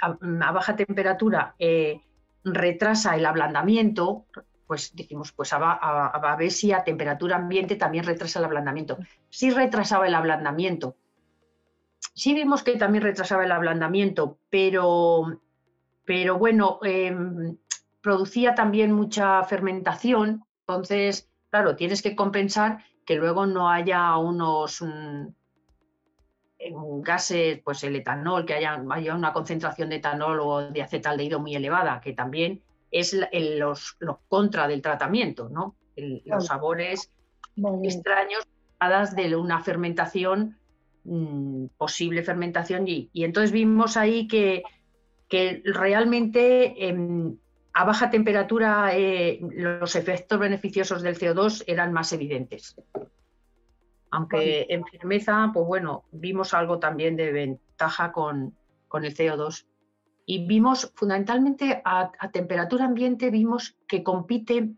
a, baja temperatura eh, retrasa el ablandamiento, pues dijimos, pues a, ver si a temperatura ambiente también retrasa el ablandamiento. Sí retrasaba el ablandamiento. Sí vimos que también retrasaba el ablandamiento, pero, pero bueno, em, producía también mucha fermentación, entonces, claro, tienes que compensar que luego no haya unos gases, pues el etanol, que haya, una concentración de etanol o de acetaldehído muy elevada, que también es los, contra del tratamiento, ¿no? Los sabores extraños de una fermentación, mm, posible fermentación, y, entonces vimos ahí que, que realmente em, a baja temperatura eh, los efectos beneficiosos del CO2 eran más evidentes. Aunque en firmeza, pues bueno, vimos algo también de ventaja con, el CO2. Y vimos fundamentalmente a, temperatura ambiente, vimos que compite,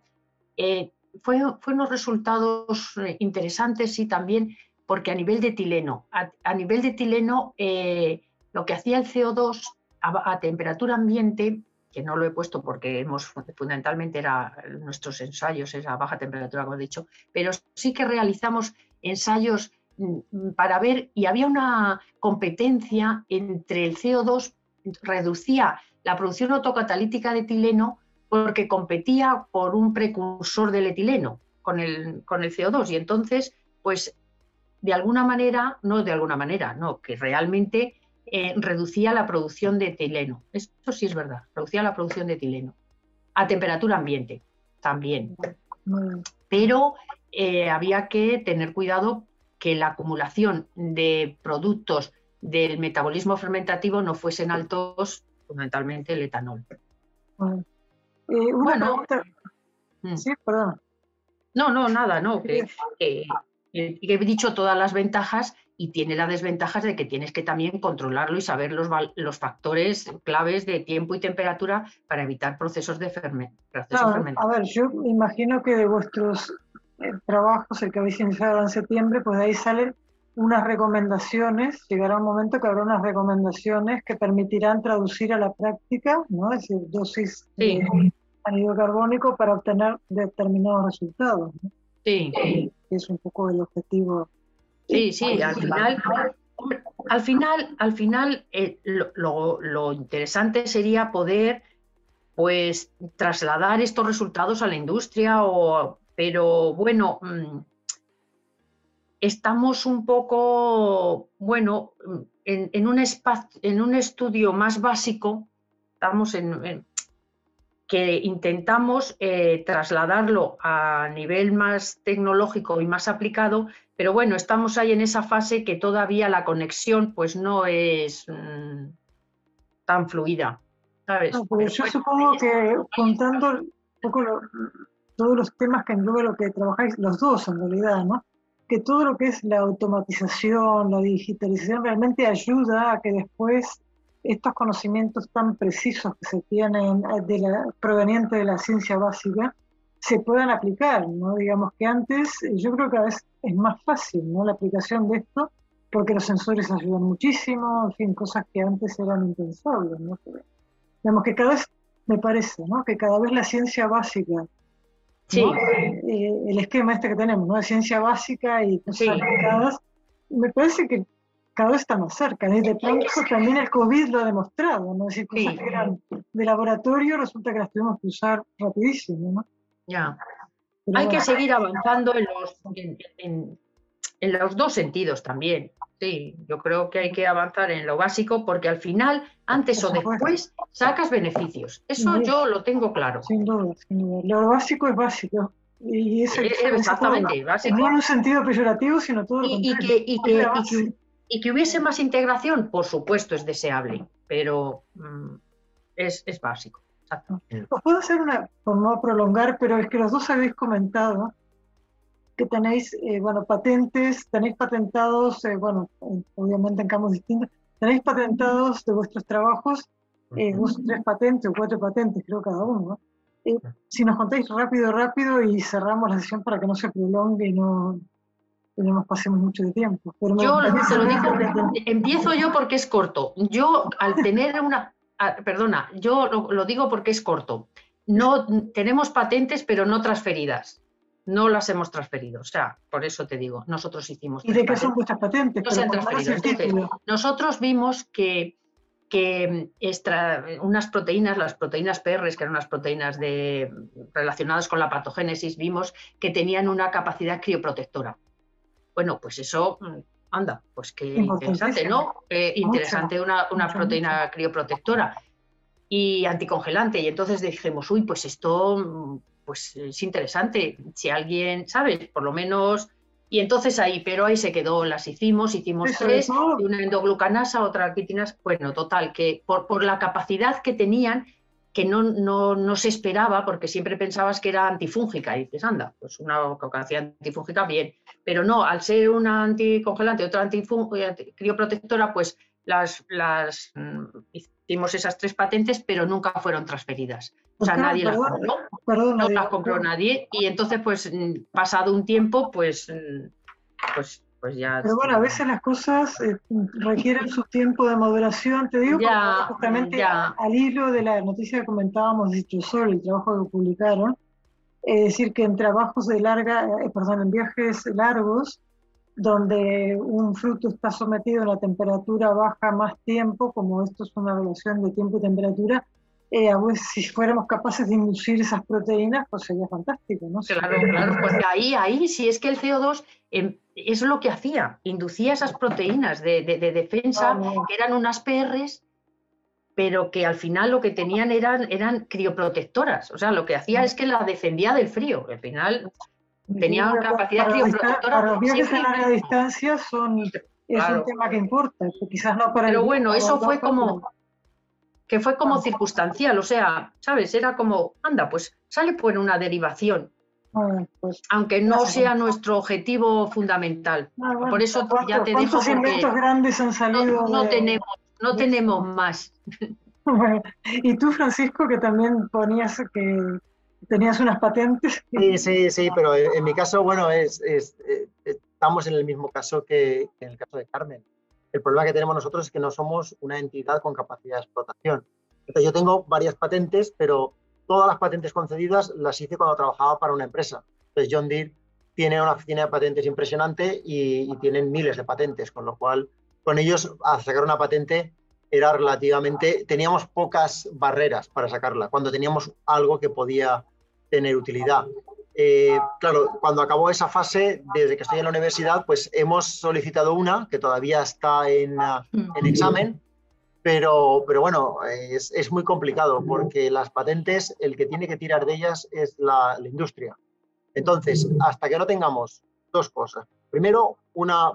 eh, fue, unos resultados eh, interesantes y también porque a nivel de etileno, a, nivel de etileno, lo que hacía el CO2 a temperatura ambiente que no lo he puesto porque hemos fundamentalmente era nuestros ensayos es a baja temperatura, como he dicho, pero sí que realizamos ensayos mm, para ver y había una competencia entre el CO2 reducía la producción autocatalítica de etileno porque competía por un precursor del etileno con el, con el CO2 y entonces pues de alguna manera, no de alguna manera, no, que realmente eh, reducía la producción de etileno. Esto sí es verdad, reducía la producción de etileno. A temperatura ambiente también. Pero eh, había que tener cuidado que la acumulación de productos del metabolismo fermentativo no fuesen altos, fundamentalmente el etanol. Eh, bueno, mm. Sí, perdón. No, no, nada, no. que, he dicho todas las ventajas y tiene las desventajas de que tienes que también controlarlo y saber los, los factores claves de tiempo y temperatura para evitar procesos de fermentación. a ver, yo imagino que de vuestros eh, trabajos, el que habéis iniciado en septiembre, pues de ahí salen unas recomendaciones, llegará un momento que habrá unas recomendaciones que permitirán traducir a la práctica, ¿no? Es decir, dosis de anhídrido carbónico para obtener determinados resultados. Sí. Es un poco el objetivo Sí, sí, al final, al final, al final eh, lo, interesante sería poder pues trasladar estos resultados a la industria, o, pero bueno, mm, estamos un poco, bueno, en, un, espacio, en un estudio más básico, estamos en, que intentamos eh, trasladarlo a nivel más tecnológico y más aplicado, pero bueno, estamos ahí en esa fase que todavía la conexión pues no es mm, tan fluida. ¿sabes? pues yo supongo que contando un poco todos los temas que engloba lo que trabajáis los dos en realidad, ¿no? que todo lo que es la automatización, la digitalización realmente ayuda a que después estos conocimientos tan precisos que se tienen eh, de la, provenientes de la ciencia básica se puedan aplicar, ¿no? Digamos que antes yo creo que a veces es más fácil, ¿no? La aplicación de esto porque los sensores ayudan muchísimo, en fin, cosas que antes eran impensables, ¿no? Digamos que cada vez, me parece, ¿no? Que cada vez la ciencia básica Sí. Eh, el esquema este que tenemos, ¿no? De ciencia básica y cosas aplicadas, me parece que cada vez está más cerca. Y de pronto también el COVID lo ha demostrado, ¿no? Es decir, cosas que eran de laboratorio, resulta que las tuvimos que usar rapidísimo, ¿no? Ya. Hay que seguir avanzando en los, en, en los dos sentidos también. Sí, yo creo que hay que avanzar en lo básico porque al final, antes o después, sacas beneficios. Eso yo lo tengo claro. Sin duda, sin duda. Lo básico es básico. Y eso es, exactamente, básico. No en un sentido peyorativo, sino todo lo y, y, que, y, que, y, que, hubiese más integración, por supuesto, es deseable, pero mm, es, es, básico. Exacto. Os puedo hacer una, por no prolongar, pero es que los dos habéis comentado que tenéis, eh, bueno, patentes, tenéis patentados, eh, bueno, obviamente en campos distintos, tenéis patentados de vuestros trabajos, eh, tres patentes o cuatro patentes, creo cada uno. Eh, si nos contáis rápido, rápido y cerramos la sesión para que no se prolongue y no, no nos pasemos mucho de tiempo. yo te lo digo, empiezo yo porque es corto. Yo al tener una, ah, perdona, yo lo, lo digo porque es corto. No tenemos patentes, pero no transferidas no las hemos transferido. O sea, por eso te digo, nosotros hicimos. ¿Y de qué son vuestras patentes? No se han transferido. nosotros vimos que, que unas proteínas, las proteínas PR, que eran unas proteínas de, relacionadas con la patogénesis, vimos que tenían una capacidad crioprotectora. Bueno, pues eso, mm, anda, pues qué interesante, ¿no? interesante una, una proteína crioprotectora y anticongelante. Y entonces dijimos, uy, pues esto mm, pues es interesante. Si alguien, ¿sabes? Por lo menos. Y entonces ahí, pero ahí se quedó, las hicimos, hicimos tres, una endoglucanasa, otra quitinasa. Bueno, total, que por, por la capacidad que tenían, que no, no, no, se esperaba, porque siempre pensabas que era antifúngica. Y dices, anda, pues una hacía antifúngica, bien. Pero no, al ser una anticongelante, otra anticrioprotectora, pues las, las mm, hicimos esas tres patentes, pero nunca fueron transferidas. O sea, nadie las compró, no las compró nadie. Y entonces, pues, mm, pasado un tiempo, pues, mm, pues, pues ya... Pero bueno, a veces las cosas eh, requieren su tiempo de moderación, te digo, justamente al hilo de la noticia que comentábamos de Sol, el trabajo que publicaron, es decir, que en trabajos de larga, eh, perdón, en viajes largos, donde un fruto está sometido a una temperatura baja más tiempo, como esto es una relación de tiempo y temperatura, eh, si fuéramos capaces de inducir esas proteínas, pues sería fantástico, ¿no? Claro, claro, pues ahí, ahí, si es que el CO2 em, es lo que hacía, inducía esas proteínas de, defensa, que eran unas PRs, pero que al final lo que tenían eran, eran crioprotectoras, o sea, lo que hacía es que la defendía del frío, al final tenía una capacidad crioprotectora. Para los viajes a larga distancia son, es un tema que importa, quizás no para Pero bueno, eso fue como que fue como circunstancial, o sea, ¿sabes? Era como, anda, pues sale por una derivación, pues, aunque no sea nuestro objetivo fundamental. Ah, por eso ya te dejo porque grandes han salido no, tenemos, no tenemos más. y tú, Francisco, que también ponías que tenías unas patentes. Sí, sí, sí, pero en, mi caso, bueno, es, eh, estamos en el mismo caso que, en el caso de Carmen. El problema que tenemos nosotros es que no somos una entidad con capacidad de explotación. Entonces, yo tengo varias patentes, pero todas las patentes concedidas las hice cuando trabajaba para una empresa. Entonces, John Deere tiene una oficina de patentes impresionante y, y tienen miles de patentes, con lo cual, con ellos, sacar una patente era relativamente, teníamos pocas barreras para sacarla, cuando teníamos algo que podía tener utilidad. Eh, claro, cuando acabó esa fase, desde que estoy en la universidad, pues hemos solicitado una que todavía está en, ah, en examen, pero, pero bueno, es, muy complicado porque las patentes, el que tiene que tirar de ellas es la, la industria. Entonces, hasta que no tengamos dos cosas. Primero, una,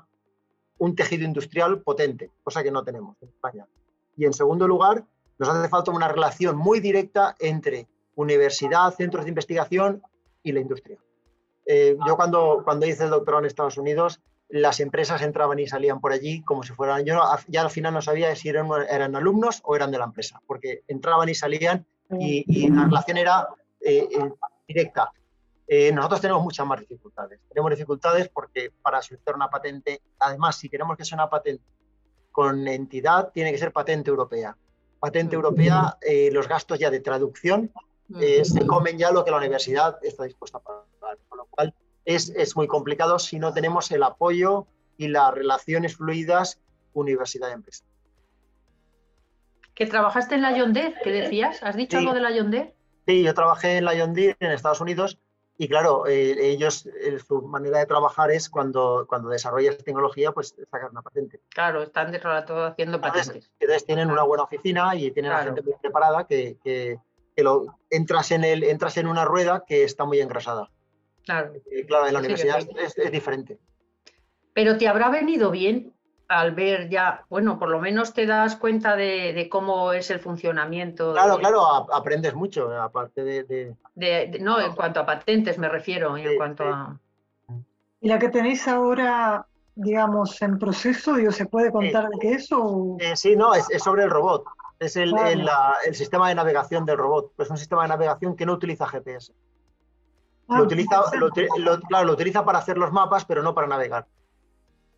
un tejido industrial potente, cosa que no tenemos en España. Y en segundo lugar, nos hace falta una relación muy directa entre universidad, centros de investigación y la industria. eh, yo cuando, cuando hice el doctorado en Estados Unidos, las empresas entraban y salían por allí como si fueran, yo ya al final no sabía si eran, eran alumnos o eran de la empresa, porque entraban y salían y, la relación era eh, eh, directa. nosotros tenemos muchas más dificultades. Tenemos dificultades porque para solicitar una patente, además, si queremos que sea una patente con entidad, tiene que ser patente europea. Patente europea, los gastos ya de traducción se comen ya lo que la universidad está dispuesta a pagar, con lo cual es, muy complicado si no tenemos el apoyo y las relaciones fluidas universidad-empresa. ¿Que trabajaste en la Yonder? ¿Qué decías? ¿Has dicho algo de la Yonder? Sí, yo trabajé en la Yonder en Estados Unidos y claro, eh, ellos, eh, su manera de trabajar es cuando, cuando desarrollas tecnología, pues sacar una patente. Claro, están de todo haciendo patentes. Entonces, tienen una buena oficina y tienen a gente muy preparada que, que, lo, entras, en el, entras en una rueda que está muy engrasada. Claro. claro, en la universidad es, diferente. Pero te habrá venido bien al ver ya, bueno, por lo menos te das cuenta de, cómo es el funcionamiento. Claro, claro, aprendes mucho, aparte de, No, en cuanto a patentes me refiero, en cuanto a... ¿Y la que tenéis ahora, digamos, en proceso, digo, se puede contar de qué es o...? Eh, sí, no, es, sobre el robot. Es el, el, sistema de navegación del robot. Es un sistema de navegación que no utiliza GPS. Ah, lo utiliza, claro, lo utiliza para hacer los mapas, pero no para navegar.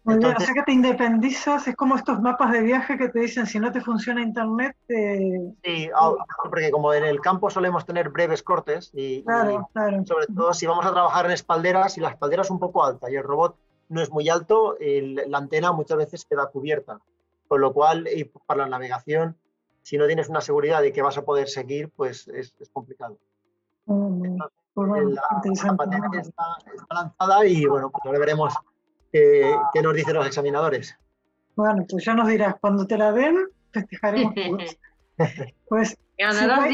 Muy bien, o sea que te independizas, es como estos mapas de viaje que te dicen si no te funciona internet. Sí, ah, porque como en el campo solemos tener breves cortes y, claro, claro. sobre todo si vamos a trabajar en espalderas y la espaldera es un poco alta y el robot no es muy alto, la antena muchas veces queda cubierta. Con lo cual, y para la navegación, si no tienes una seguridad de que vas a poder seguir, pues es, complicado. Pues la, patente está, lanzada y bueno, pues ahora veremos qué, nos dicen los examinadores. Bueno, pues ya nos dirás, cuando te la den, festejaremos Pues, Ganarás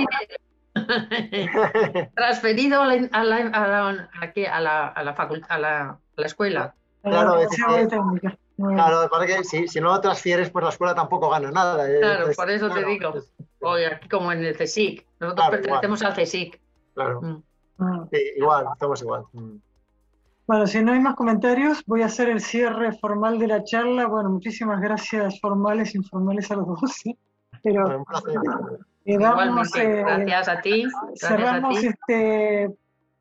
Transferido a la, a la, a la, a la, facultad, a la, escuela. Claro, es que, claro, para que si, si, no lo transfieres, pues la escuela tampoco gana nada. ¿eh? Claro, por eso te digo. Hoy aquí como en el CSIC. Nosotros pertenecemos al CSIC. Claro. Mm. Ah. igual, estamos igual. Mm. Bueno, si no hay más comentarios, voy a hacer el cierre formal de la charla. Bueno, muchísimas gracias formales e informales a los dos. Pero eh, vamos, eh, gracias a ti. cerramos este,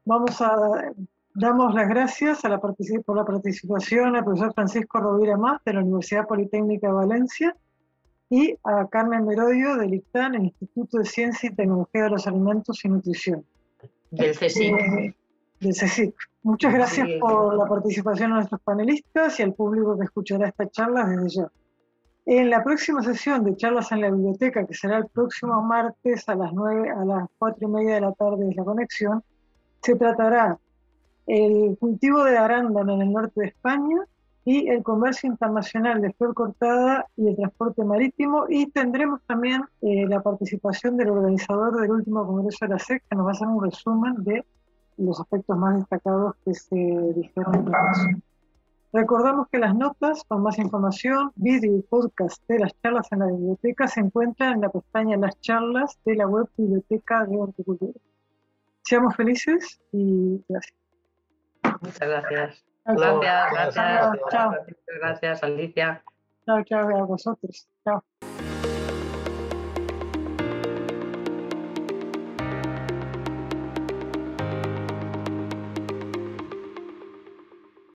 vamos a damos las gracias a la por la participación al profesor Francisco Rovira Más de la Universidad Politécnica de Valencia y a Carmen Merodio del ICTAN, el Instituto de Ciencia y Tecnología de los Alimentos y Nutrición. Del CSIC. del CSIC. Muchas gracias por la participación de nuestros panelistas y al público que escuchará esta charla desde ya. En la próxima sesión de charlas en la biblioteca, que será el próximo martes a las 9, a las 4 y media de la tarde de la conexión, se tratará el cultivo de arándano en el norte de España y el comercio internacional de flor cortada y el transporte marítimo y tendremos también eh, la participación del organizador del último congreso de la SEC que nos va a hacer un resumen de los aspectos más destacados que se dijeron en la Recordamos que las notas con más información, vídeo y podcast de las charlas en la biblioteca se encuentran en la pestaña Las charlas de la web Biblioteca de Horticultura. Seamos felices y gracias. Muchas gracias. Gracias, gracias. Chao. Gracias, Alicia. Chao, chao a vosotros. Chao.